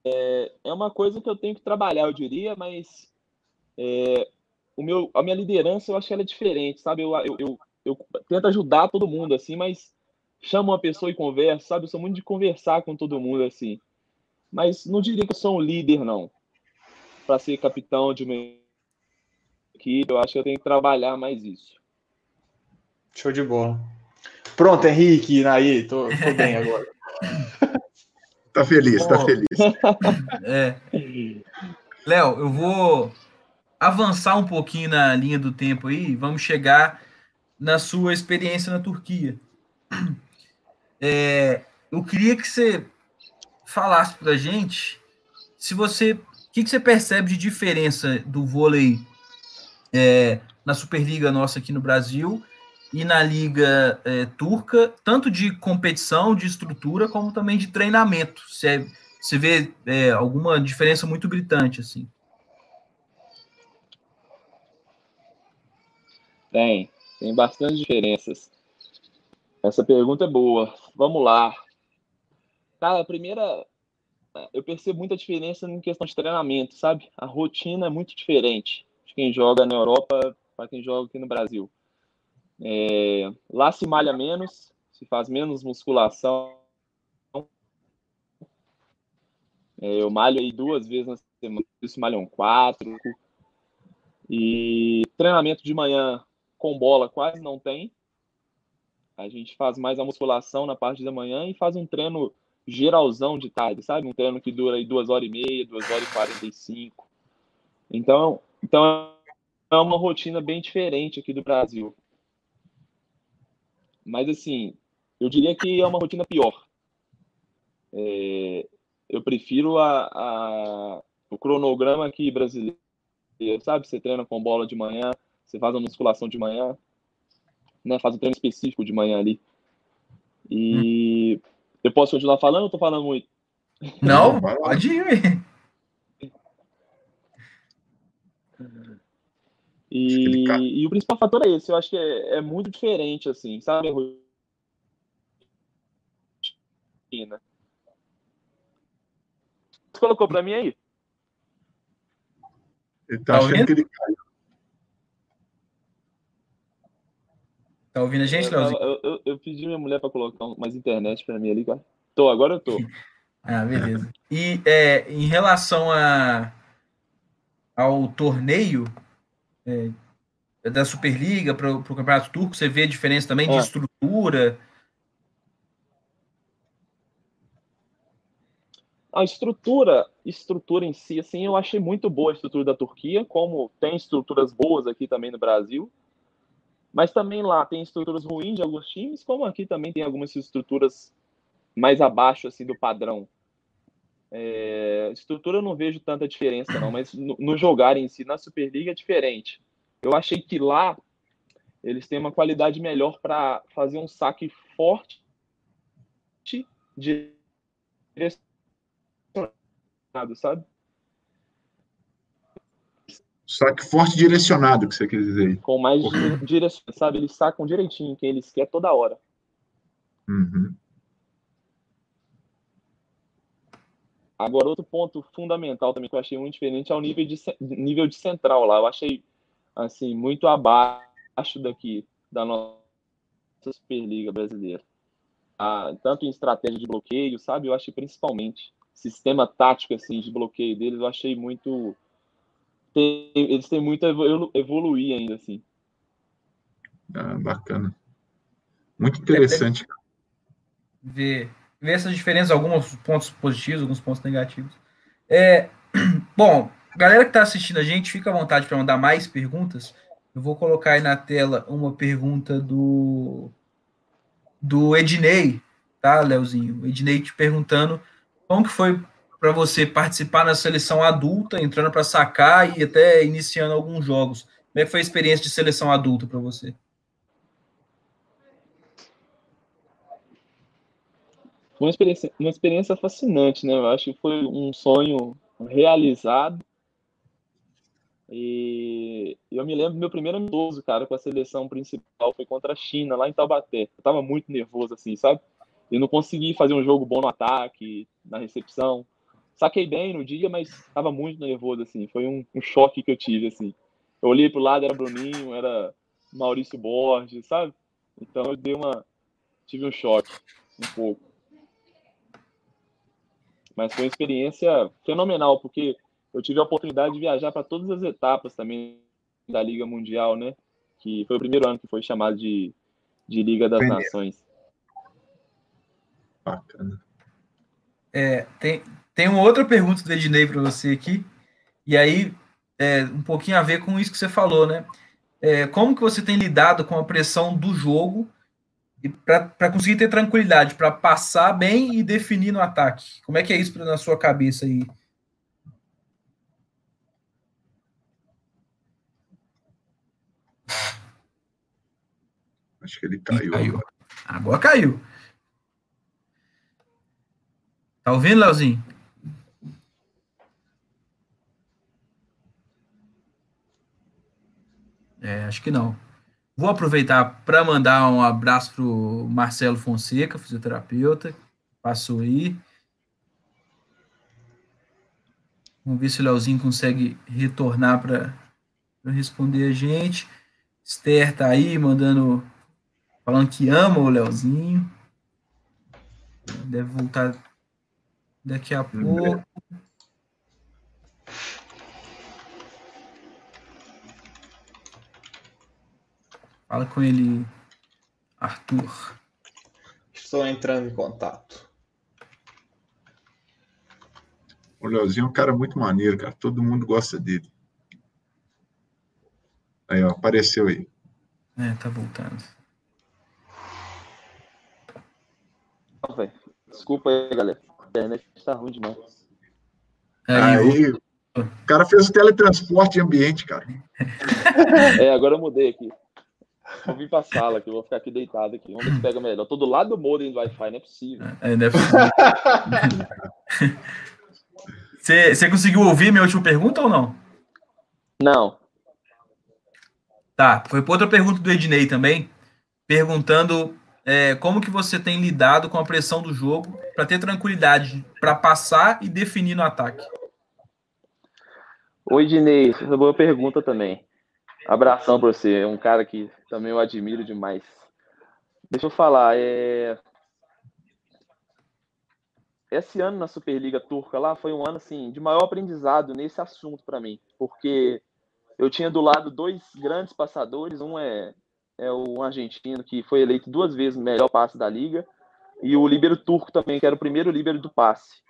é, é uma coisa que eu tenho que trabalhar, eu diria, mas é, o meu, a minha liderança eu acho que ela é diferente, sabe? Eu, eu, eu, eu tento ajudar todo mundo, assim, mas chamo uma pessoa e converso, sabe? Eu sou muito de conversar com todo mundo, assim. Mas não diria que eu sou um líder, não. Para ser capitão de uma equipe, eu acho que eu tenho que trabalhar mais isso. Show de bola. Pronto, Henrique, aí, tô, tô bem agora. tá feliz, tá feliz. É. Léo, eu vou avançar um pouquinho na linha do tempo aí, vamos chegar na sua experiência na Turquia. É, eu queria que você falasse para a gente se você, o que, que, você percebe de diferença do vôlei é, na Superliga nossa aqui no Brasil e na liga é, turca, tanto de competição, de estrutura, como também de treinamento. Você, você vê é, alguma diferença muito gritante assim? Tem, tem bastante diferenças. Essa pergunta é boa. Vamos lá. Cara, a primeira, eu percebo muita diferença em questão de treinamento, sabe? A rotina é muito diferente de quem joga na Europa para quem joga aqui no Brasil. É, lá se malha menos, se faz menos musculação. É, eu malho aí duas vezes na semana, isso malham quatro. E treinamento de manhã com bola quase não tem. A gente faz mais a musculação na parte da manhã e faz um treino geralzão de tarde, sabe? Um treino que dura aí duas horas e meia, duas horas e quarenta e cinco. Então, então é uma rotina bem diferente aqui do Brasil. Mas assim, eu diria que é uma rotina pior. É, eu prefiro a, a, o cronograma aqui brasileiro, sabe? Você treina com bola de manhã, você faz a musculação de manhã, né? Faz um treino específico de manhã ali. E hum. eu posso continuar falando ou tô falando muito? Não, pode ir. E, e, o principal fator é esse, eu acho que é, é muito diferente, assim, sabe? Você colocou para mim aí? Ele tá, tá achando que ele caiu. Tá ouvindo a gente, Leozinho? Eu, eu, eu, pedi minha mulher para colocar mais internet para mim ali, cara. Tô, agora eu tô. ah, beleza. E é, em relação a, ao torneio é, da Superliga para o Campeonato Turco, você vê a diferença também de é. estrutura? A estrutura, estrutura em si, assim, eu achei muito boa a estrutura da Turquia, como tem estruturas boas aqui também no Brasil. Mas também lá tem estruturas ruins de alguns times, como aqui também tem algumas estruturas mais abaixo assim do padrão. É, estrutura eu não vejo tanta diferença não, mas no, no jogar em si na Superliga é diferente. Eu achei que lá eles têm uma qualidade melhor para fazer um saque forte direcionado, sabe? Saque forte direcionado, que você quer dizer. Com mais direção, sabe? Eles sacam direitinho quem eles querem toda hora. Uhum. Agora, outro ponto fundamental também que eu achei muito diferente é o nível de, nível de central lá. Eu achei, assim, muito abaixo daqui, da nossa Superliga brasileira. Ah, tanto em estratégia de bloqueio, sabe? Eu achei principalmente sistema tático, assim, de bloqueio deles, eu achei muito tem, eles têm muito a evoluir ainda, assim. Ah, bacana. Muito interessante. Ver, ver essas diferenças, alguns pontos positivos, alguns pontos negativos. É, bom, galera que está assistindo a gente, fica à vontade para mandar mais perguntas. Eu vou colocar aí na tela uma pergunta do do Ednei, tá, Leozinho? Ednei te perguntando como que foi para você participar na seleção adulta, entrando para sacar e até iniciando alguns jogos. Como é que foi a experiência de seleção adulta para você? Uma experiência, uma experiência fascinante, né? Eu acho que foi um sonho realizado. E eu me lembro do meu primeiro amistoso, cara, com a seleção principal foi contra a China, lá em Taubaté. Eu tava muito nervoso, assim, sabe? E não consegui fazer um jogo bom no ataque, na recepção saquei bem no dia, mas estava muito nervoso, assim. Foi um, um, choque que eu tive, assim. Eu olhei pro lado, era Bruninho, era Maurício Borges, sabe? Então eu dei uma... Tive um choque, um pouco. Mas foi uma experiência fenomenal, porque eu tive a oportunidade de viajar para todas as etapas também da Liga Mundial, né? Que foi o primeiro ano que foi chamado de, de Liga das Nações. Bacana. É, tem, tem uma outra pergunta do Ednei para você aqui, e aí é, um pouquinho a ver com isso que você falou, né? É, como que você tem lidado com a pressão do jogo para conseguir ter tranquilidade, para passar bem e definir no ataque? Como é que é isso na sua cabeça aí? Acho que ele caiu. caiu. Agora caiu. Tá ouvindo, Leozinho? É, acho que não. Vou aproveitar para mandar um abraço pro Marcelo Fonseca, fisioterapeuta, passou aí. Vamos ver se o Leozinho consegue retornar para responder a gente. Esther tá aí mandando, falando que ama o Leozinho. Deve voltar daqui a pouco. Fala com ele, Arthur. Estou entrando em contato. O Leozinho é um cara muito maneiro, cara. Todo mundo gosta dele. Aí, ó, apareceu aí. É, tá voltando. Desculpa aí, galera. A internet tá ruim demais. Aí, aí o... o cara fez o teletransporte de ambiente, cara. é, agora eu mudei aqui. Vou vir pra sala aqui, vou ficar aqui deitado aqui. Vamos ver se pega melhor. Tô do lado do modem do Wi-Fi, não é possível. É, não é possível. você, você conseguiu ouvir minha última pergunta ou não? Não. Tá, foi outra pergunta do Ednei também, perguntando é, como que você tem lidado com a pressão do jogo para ter tranquilidade para passar e definir no ataque. Oi, Ednei, essa é uma boa pergunta também. Abração para você, é um cara que também eu admiro demais. Deixa eu falar, é... esse ano na Superliga Turca lá foi um ano assim de maior aprendizado nesse assunto para mim, porque eu tinha do lado dois grandes passadores, um é, é o argentino que foi eleito duas vezes melhor passe da liga e o líbero turco também, que era o primeiro líbero do passe.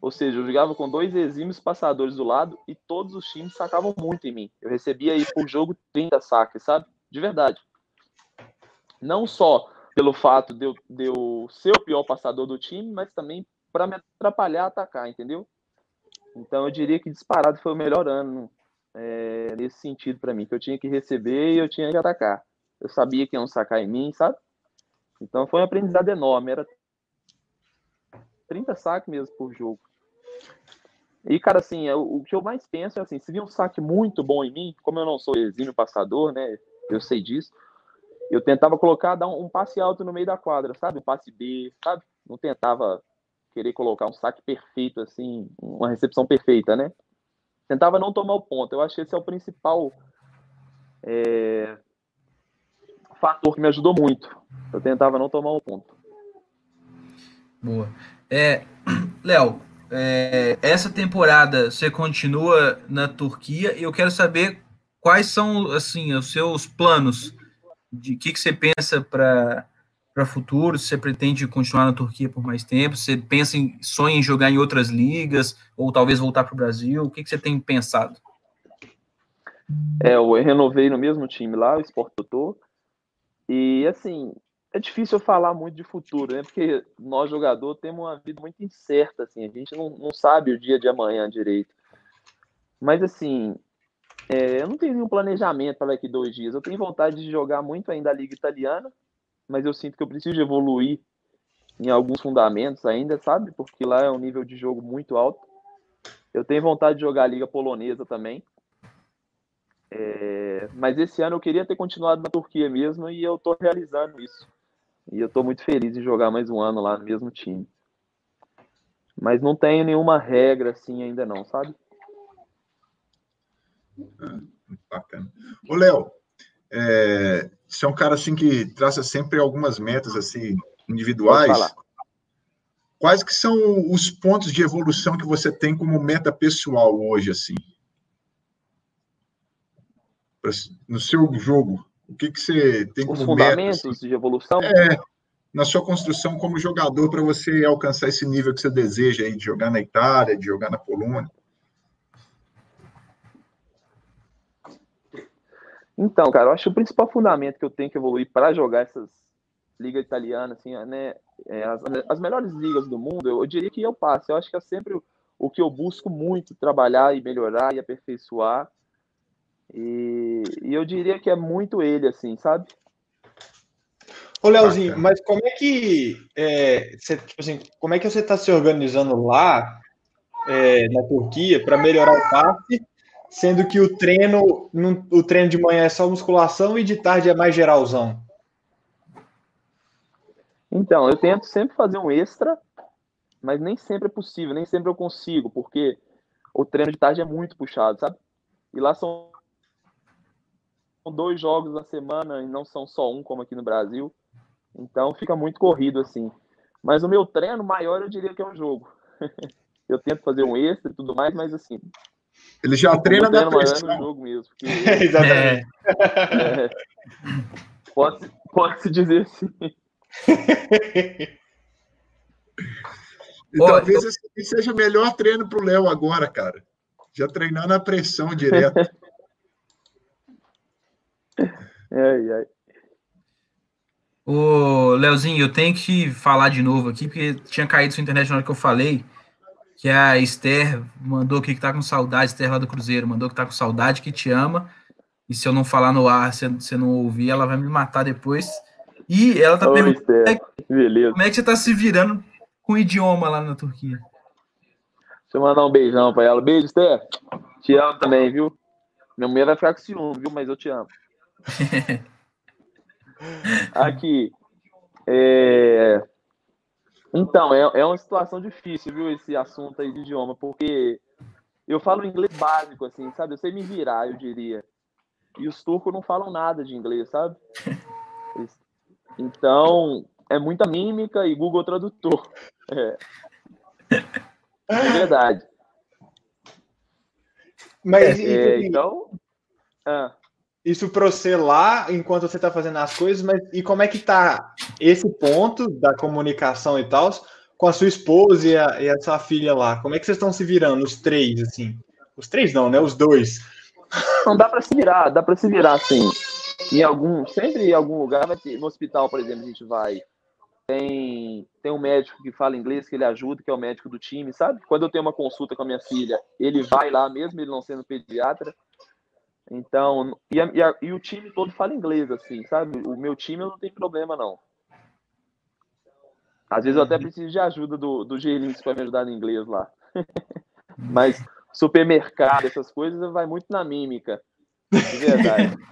Ou seja, eu jogava com dois exímios passadores do lado e todos os times sacavam muito em mim. Eu recebia aí por jogo 30 saques, sabe? De verdade. Não só pelo fato de eu, de eu ser o pior passador do time, mas também para me atrapalhar a atacar, entendeu? Então eu diria que disparado foi o melhor ano é, nesse sentido para mim, que eu tinha que receber e eu tinha que atacar. Eu sabia que iam sacar em mim, sabe? Então foi um aprendizado enorme. Era 30 saques mesmo por jogo. E, cara, assim, é, o que eu mais penso é assim, se vir um saque muito bom em mim, como eu não sou exímio passador, né? Eu sei disso. Eu tentava colocar, dar um, um passe alto no meio da quadra, sabe? Um passe B, sabe? Não tentava querer colocar um saque perfeito, assim, uma recepção perfeita, né? Tentava não tomar o ponto. Eu acho que esse é o principal é, fator que me ajudou muito. Eu tentava não tomar o ponto. Boa. É, Léo, é, essa temporada você continua na Turquia e eu quero saber quais são assim os seus planos? De que, que você pensa para para futuro, você pretende continuar na Turquia por mais tempo, você pensa em sonha em jogar em outras ligas? Ou talvez voltar para o Brasil, o que, que você tem pensado? É, eu renovei no mesmo time lá, o Sport Totó, e assim, é difícil eu falar muito de futuro, né? Porque nós, jogador, temos uma vida muito incerta, assim, a gente não, não sabe o dia de amanhã direito. Mas, assim, é, eu não tenho nenhum planejamento para daqui dois dias. Eu tenho vontade de jogar muito ainda a Liga Italiana, mas eu sinto que eu preciso evoluir em alguns fundamentos ainda, sabe? Porque lá é um nível de jogo muito alto. Eu tenho vontade de jogar a Liga Polonesa também. É, mas esse ano eu queria ter continuado na Turquia mesmo e eu estou realizando isso. E eu estou muito feliz em jogar mais um ano lá no mesmo time. Mas não tenho nenhuma regra assim ainda não, sabe? Ah, bacana. Ô, Léo, é, você é um cara assim que traça sempre algumas metas assim individuais. Quais que são os pontos de evolução que você tem como meta pessoal hoje, assim? No seu jogo? O que, que você tem como Os fundamentos meta, assim? de evolução? É, na sua construção como jogador para você alcançar esse nível que você deseja aí, de jogar na Itália, de jogar na Polônia? Então, cara, eu acho que o principal fundamento que eu tenho que evoluir para jogar essas ligas italianas, assim, né, é, as, as, melhores ligas do mundo, eu, eu, diria que eu passo. Eu acho que é sempre o, o que eu busco muito trabalhar e melhorar e aperfeiçoar e, e, eu diria que é muito ele, assim, sabe? Ô, Leozinho, mas como é que é, você, tipo assim, como é que você está se organizando lá é, na Turquia para melhorar o passe, sendo que o treino, o treino de manhã é só musculação e de tarde é mais geralzão? Então, eu tento sempre fazer um extra, mas nem sempre é possível, nem sempre eu consigo, porque o treino de tarde é muito puxado, sabe? E lá são dois jogos na semana e não são só um, como aqui no Brasil. Então fica muito corrido assim. Mas o meu treino maior eu diria que é um jogo. eu tento fazer um extra e tudo mais, mas assim. Ele já treina na pressão. É jogo mesmo. Porque, Exatamente. É, pode, pode se dizer assim. e talvez esse seja o melhor treino para o Léo agora, cara. Já treinar na pressão direto. ai, ai. Ô, Leozinho, eu tenho que falar de novo aqui, porque tinha caído sua internet na hora que eu falei, que a Esther mandou aqui que tá com saudade, Esther lá do Cruzeiro, mandou que tá com saudade, que te ama, e se eu não falar no ar, se você não ouvir, ela vai me matar depois. E ela tá Oi, perguntando como é, como é, que você tá se virando com o idioma lá na Turquia. Deixa eu mandar um beijão pra ela. Beijo, Esther. Te amo também, viu? Minha mulher vai ficar com ciúme, viu? Mas eu te amo. Aqui. É... Então, é, é uma situação difícil, viu, esse assunto aí de idioma, porque eu falo inglês básico, assim, sabe? Eu sei me virar, eu diria. E os turcos não falam nada de inglês, sabe? Então, é muita mímica e Google Tradutor. É, é verdade. Mas, é, então... Ah isso para você lá enquanto você está fazendo as coisas, mas e como é que tá esse ponto da comunicação e tal com a sua esposa e a, e a sua filha lá? Como é que vocês estão se virando, os três, assim? Os três não, né? Os dois. Não dá para se virar, dá para se virar assim. Em algum, sempre em algum lugar, vai ter, no hospital, por exemplo, a gente vai. Tem, tem um médico que fala inglês, que ele ajuda, que é o médico do time, sabe? Quando eu tenho uma consulta com a minha filha, ele vai lá, mesmo ele não sendo pediatra, então, e, a, e, a, e, o time todo fala inglês, assim, sabe? O meu time não tem problema, não. Às vezes eu até preciso de ajuda do, do gerente para me ajudar no inglês lá. Mas supermercado, essas coisas, vai muito na mímica. De verdade.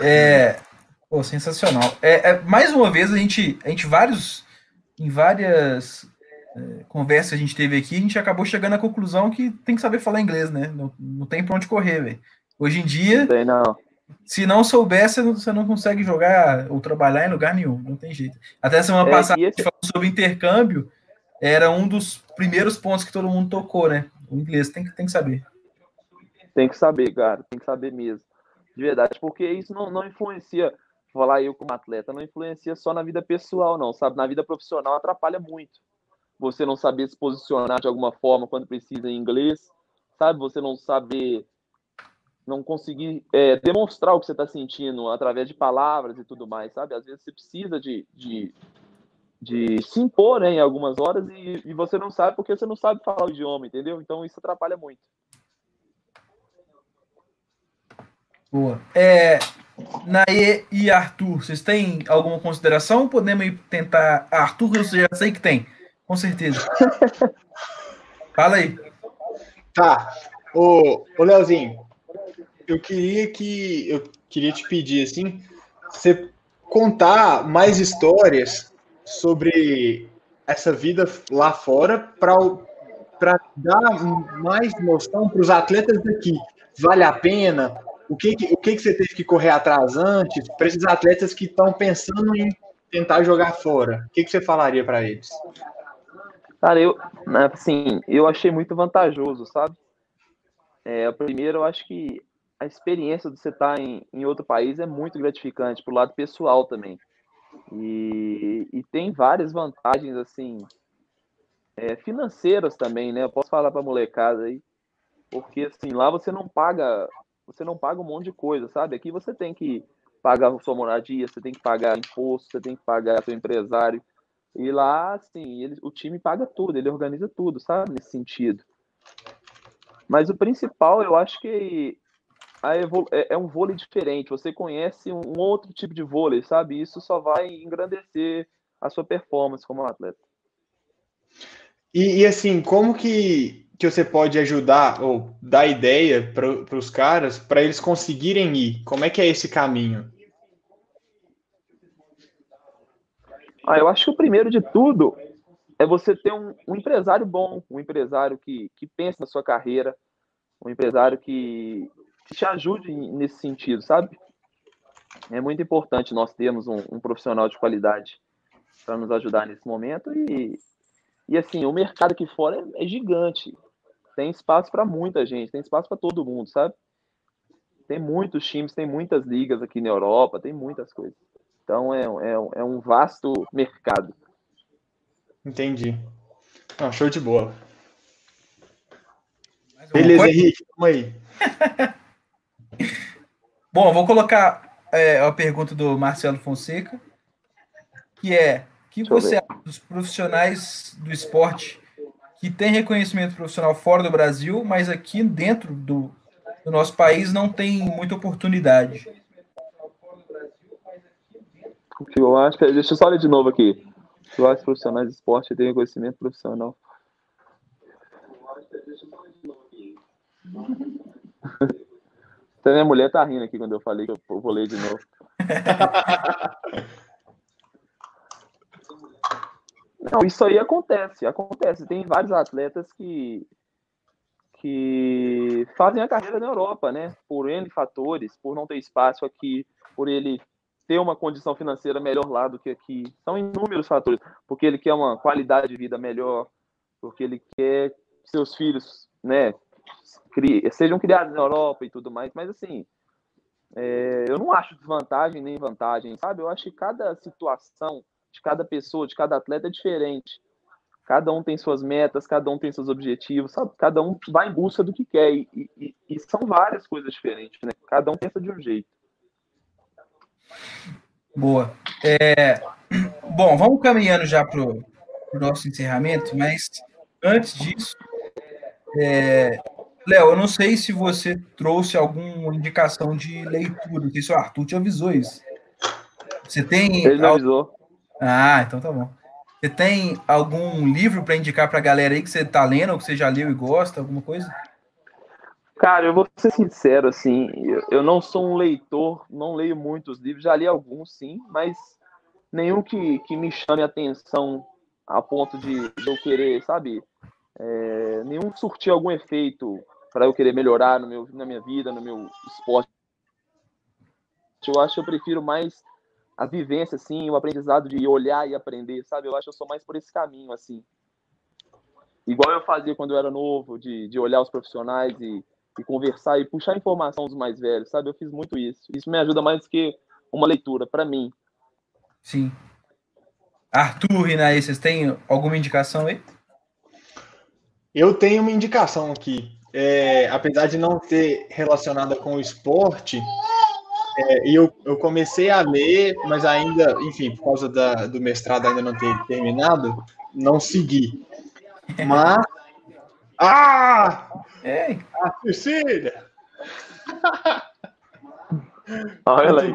É, pô, sensacional. É, é, mais uma vez, a gente, a gente vários, em várias conversa que a gente teve aqui, a gente acabou chegando à conclusão que tem que saber falar inglês, né? Não, não tem pra onde correr, velho. Hoje em dia, não não. se não souber, você não, você não consegue jogar ou trabalhar em lugar nenhum, não tem jeito. Até semana é, passada, esse... a gente falou sobre intercâmbio, era um dos primeiros pontos que todo mundo tocou, né? O inglês tem que, tem que saber. Tem que saber, cara, tem que saber mesmo. De verdade, porque isso não, não influencia, falar eu como atleta, não influencia só na vida pessoal, não, sabe? Na vida profissional atrapalha muito você não saber se posicionar de alguma forma quando precisa em inglês, sabe? Você não saber, não conseguir é, demonstrar o que você está sentindo através de palavras e tudo mais, sabe? Às vezes você precisa de, de, de se impor né, em algumas horas e, e você não sabe porque você não sabe falar o idioma, entendeu? Então isso atrapalha muito. Boa. É, Naê e Arthur, vocês têm alguma consideração? Podemos tentar. Arthur, eu já sei que tem com certeza. Fala aí. Tá. Ô, ô Leozinho, eu queria que eu queria te pedir assim, você contar mais histórias sobre essa vida lá fora para dar mais noção para os atletas daqui. Vale a pena? O que, o que, que você teve que correr atrás antes para esses atletas que estão pensando em tentar jogar fora? O que, que você falaria para eles? Cara, eu, assim, eu achei muito vantajoso, sabe? É, primeiro, eu acho que a experiência de você estar tá em, em outro país é muito gratificante, pro lado pessoal também. E, e tem várias vantagens, assim, é, financeiras também, né? Eu posso falar pra molecada aí, porque, assim, lá você não paga, você não paga um monte de coisa, sabe? Aqui você tem que pagar sua moradia, você tem que pagar imposto, você tem que pagar seu empresário. E lá, assim, ele, o time paga tudo, ele organiza tudo, sabe? Nesse sentido. Mas o principal, eu acho que é, é um vôlei diferente. Você conhece um outro tipo de vôlei, sabe? Isso só vai engrandecer a sua performance como atleta. E, e assim, como que, que você pode ajudar ou dar ideia para os caras para eles conseguirem ir? Como é que é esse caminho? Ah, eu acho que o primeiro de tudo é você ter um, um empresário bom, um empresário que, que pensa na sua carreira, um empresário que, que te ajude nesse sentido, sabe? É muito importante nós termos um, um profissional de qualidade para nos ajudar nesse momento e, e assim, o mercado aqui fora é, é gigante. Tem espaço para muita gente, tem espaço para todo mundo, sabe? Tem muitos times, tem muitas ligas aqui na Europa, tem muitas coisas. Então é, é, é um vasto mercado. Entendi. Ah, show de bola. Beleza, Henrique, vamos aí. Bom, vou colocar é, a pergunta do Marcelo Fonseca, que é: o que você acha dos profissionais do esporte que têm reconhecimento profissional fora do Brasil, mas aqui dentro do, do nosso país não tem muita oportunidade? Eu acho que. Deixa eu só ler de novo aqui. Eu acho que profissionais de esporte têm reconhecimento profissional. Até minha mulher tá rindo aqui quando eu falei que eu vou ler de novo. Não, isso aí acontece, acontece. Tem vários atletas que que fazem a carreira na Europa, né? Por N fatores, por não ter espaço aqui, por ele ter uma condição financeira melhor lá do que aqui. São inúmeros fatores. Porque ele quer uma qualidade de vida melhor, porque ele quer que seus filhos, né, sejam criados na Europa e tudo mais. Mas assim, é, eu não acho desvantagem nem vantagem, sabe? Eu acho que cada situação de cada pessoa, de cada atleta é diferente. Cada um tem suas metas, cada um tem seus objetivos, sabe? Cada um vai em busca do que quer. E, e, e são várias coisas diferentes, né? Cada um pensa de um jeito. Boa. É, bom, vamos caminhando já para o nosso encerramento, mas antes disso, é, Léo, eu não sei se você trouxe alguma indicação de leitura, não sei se o Arthur te avisou isso. Você tem. Ele avisou. Ah, então tá bom. Você tem algum livro para indicar para a galera aí que você está lendo ou que você já leu e gosta, alguma coisa? Cara, eu vou ser sincero, assim, eu não sou um leitor, não leio muitos livros, já li alguns, sim, mas nenhum que, que me chame a atenção a ponto de, eu querer, sabe, é, nenhum surtir algum efeito para eu querer melhorar no meu, na minha vida, no meu esporte. Eu acho que eu prefiro mais a vivência, assim, o aprendizado de olhar e aprender, sabe? Eu acho que eu sou mais por esse caminho, assim. Igual eu fazia quando eu era novo, de, de olhar os profissionais e, e conversar e puxar informação dos mais velhos, sabe? Eu fiz muito isso. Isso me ajuda mais do que uma leitura, para mim. Sim. Arthur, Rinaí, vocês têm alguma indicação aí? Eu tenho uma indicação aqui. É, apesar de não ter relacionada com o esporte, é, eu, eu comecei a ler, mas ainda, enfim, por causa da, do mestrado ainda não ter terminado, não segui. Mas. Ah! Ei! A Cecília! Olha aí.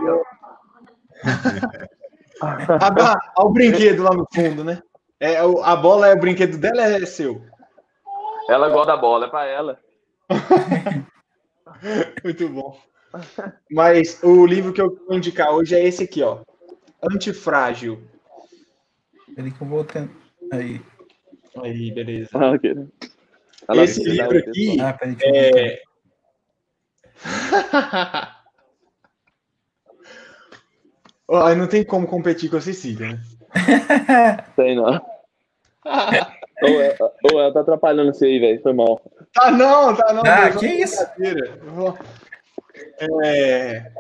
Olha o brinquedo lá no fundo, né? É, a bola é o brinquedo dela é seu? Ela gosta da bola, é para ela. Muito bom. Mas o livro que eu vou indicar hoje é esse aqui, ó. Antifrágil. Ele que eu vou tendo. Aí. Aí, beleza. Ah, okay. Esse livro aqui ah, peraí, é... oh, não tem como competir com a Cecília, né? tem não. ou, ela, ou ela tá atrapalhando você aí, velho. Foi mal. Tá não, tá não. Ah, que isso? É...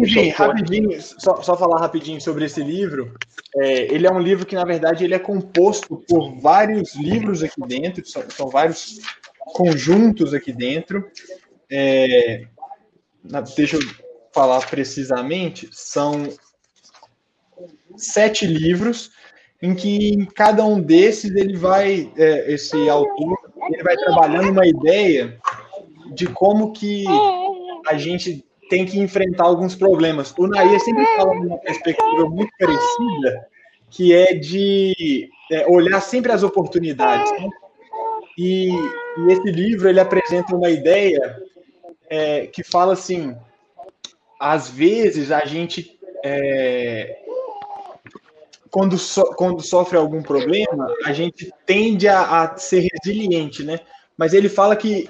Enfim, rapidinho, só, só, falar rapidinho sobre esse livro. É, ele é um livro que, na verdade, ele é composto por vários livros aqui dentro, são, são vários conjuntos aqui dentro. É, deixa eu falar precisamente, são sete livros em que em cada um desses ele vai, é, esse autor, ele vai trabalhando uma ideia de como que a gente tem que enfrentar alguns problemas. O Nair sempre fala uma perspectiva muito parecida, que é de é, olhar sempre as oportunidades. Né? E, e, esse livro ele apresenta uma ideia é, que fala assim: às vezes a gente é, quando, so, quando sofre algum problema, a gente tende a, a, ser resiliente, né? Mas ele fala que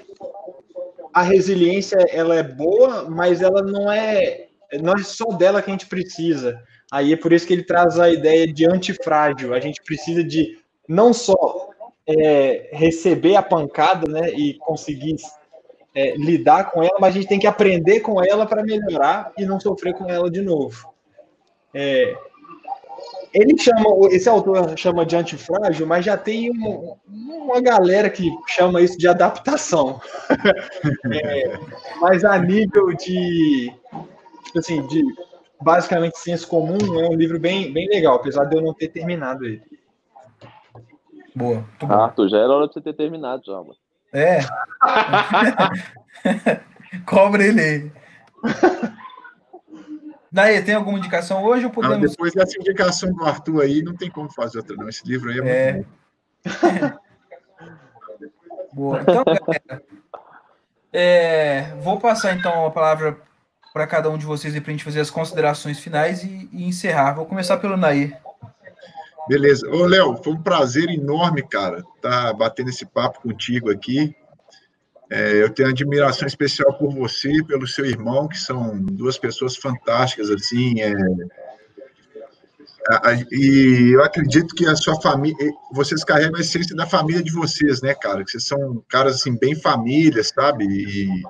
a resiliência ela é boa, mas ela não é não é só dela que a gente precisa. Aí é por isso que ele traz a ideia de antifrágil. A gente precisa de não só é, receber a pancada, né, e conseguir é, lidar com ela, mas a gente tem que aprender com ela para melhorar e não sofrer com ela de novo. É, ele chama, esse autor chama de antifrágil, mas já tem uma, uma galera que chama isso de adaptação. é, mas a nível de, assim, de basicamente senso comum, é um livro bem, bem legal, apesar de eu não ter terminado ele. Boa. Ah, tu já era hora de você ter terminado, já, mano. É. Cobra ele aí. Daí, tem alguma indicação hoje ou podemos... Não, depois dessa indicação do Arthur aí, não tem como fazer outra não. Esse livro aí é, é... muito bom. Boa. Então, galera, é, vou passar então a palavra para cada um de vocês para a gente fazer as considerações finais e, e encerrar. Vou começar pelo Nair. Beleza. Ô, Léo, foi um prazer enorme, cara, estar tá batendo esse papo contigo aqui. É, eu tenho admiração especial por você, pelo seu irmão, que são duas pessoas fantásticas, assim. É, e eu acredito que a sua família, vocês carregam a essência da família de vocês, né, cara? Que vocês são caras assim bem família, sabe? E,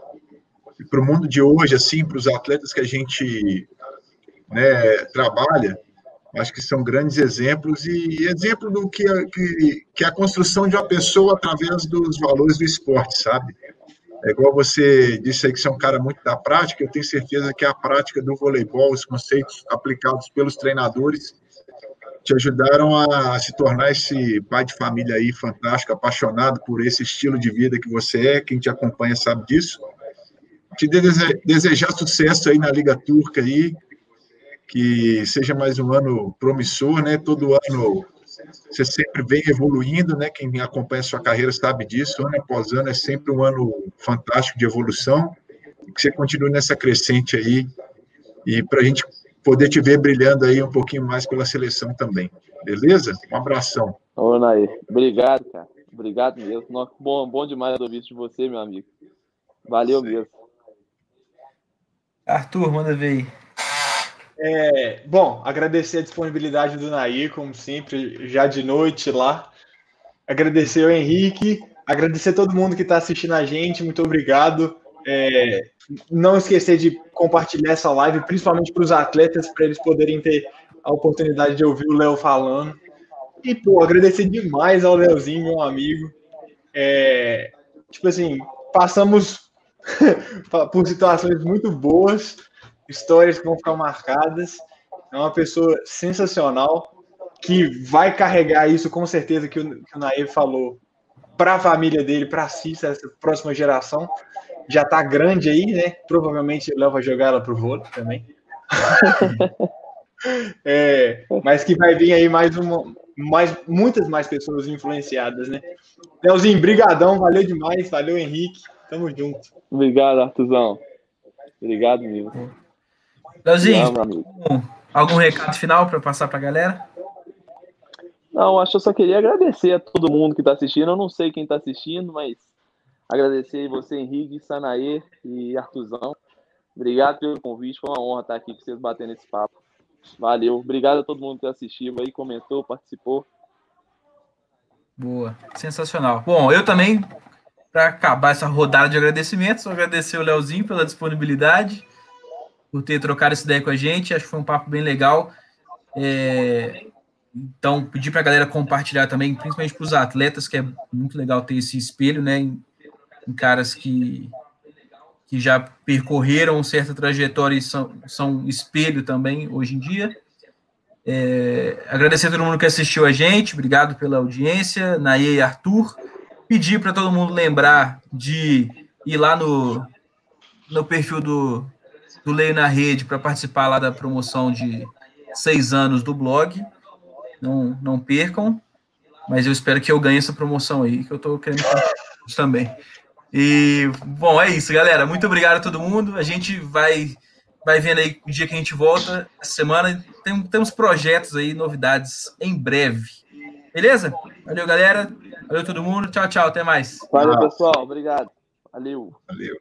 e para o mundo de hoje, assim, para os atletas que a gente né, trabalha, acho que são grandes exemplos e exemplo do que, que, que é a construção de uma pessoa através dos valores do esporte, sabe? É igual você disse aí que você é um cara muito da prática, eu tenho certeza que a prática do voleibol, os conceitos aplicados pelos treinadores, te ajudaram a se tornar esse pai de família aí fantástico, apaixonado por esse estilo de vida que você é, quem te acompanha sabe disso. Te desejar sucesso aí na Liga Turca aí, que seja mais um ano promissor, né? Todo ano você sempre vem evoluindo, né? Quem acompanha a sua carreira sabe disso, ano após ano é sempre um ano fantástico de evolução, que você continue nessa crescente aí, e para a gente poder te ver brilhando aí um pouquinho mais pela seleção também, beleza? Um abração. Ô, Nair, obrigado, cara, obrigado mesmo, bom, bom demais ouvir isso de você, meu amigo, valeu Sim. mesmo. Arthur, manda ver aí. É, bom, agradecer a disponibilidade do Nair, como sempre, já de noite lá. Agradecer ao Henrique, agradecer a todo mundo que está assistindo a gente, muito obrigado. É, não esquecer de compartilhar essa live, principalmente para os atletas, para eles poderem ter a oportunidade de ouvir o Léo falando. E, pô, agradecer demais ao Léozinho, meu amigo. É, tipo assim, passamos por situações muito boas histórias que vão ficar marcadas. É uma pessoa sensacional que vai carregar isso com certeza que o, que o falou para a família dele, para si, essa próxima geração. Já está grande aí, né? Provavelmente o Léo vai jogar ela pro vôlei também. é, mas que vai vir aí mais uma, mais, muitas mais pessoas influenciadas, né? Leozinho, brigadão, valeu demais, valeu Henrique, tamo junto. Obrigado, Artuzão. Obrigado mesmo. Leozinho, algum recado final para passar para a galera? Não, acho que eu só queria agradecer a todo mundo que está assistindo. Eu não sei quem está assistindo, mas agradecer você, Henrique, Sanaê e Artuzão. Obrigado pelo convite, foi uma honra estar aqui com vocês batendo esse papo. Valeu, obrigado a todo mundo que assistiu aí, comentou, participou. Boa, sensacional. Bom, eu também, para acabar essa rodada de agradecimentos, agradecer o Leozinho pela disponibilidade por ter trocado essa ideia com a gente. Acho que foi um papo bem legal. É, então, pedir para a galera compartilhar também, principalmente para os atletas, que é muito legal ter esse espelho, né? Em, em, caras que, que já percorreram certa trajetória e são, são espelho também hoje em dia. É, agradecer a todo mundo que assistiu a gente, obrigado pela audiência, Naê e Arthur. Pedir para todo mundo lembrar de ir lá no, no perfil do, do Leio na Rede para participar lá da promoção de seis anos do blog. Não, não percam, mas eu espero que eu ganhe essa promoção aí, que eu estou querendo também. E, bom, é isso, galera. Muito obrigado a todo mundo. A gente vai vai vendo aí o dia que a gente volta essa semana. Tem, temos projetos aí, novidades em breve. Beleza? Valeu, galera. Valeu todo mundo. Tchau, tchau. Até mais. Valeu, pessoal. Obrigado. Valeu. Valeu.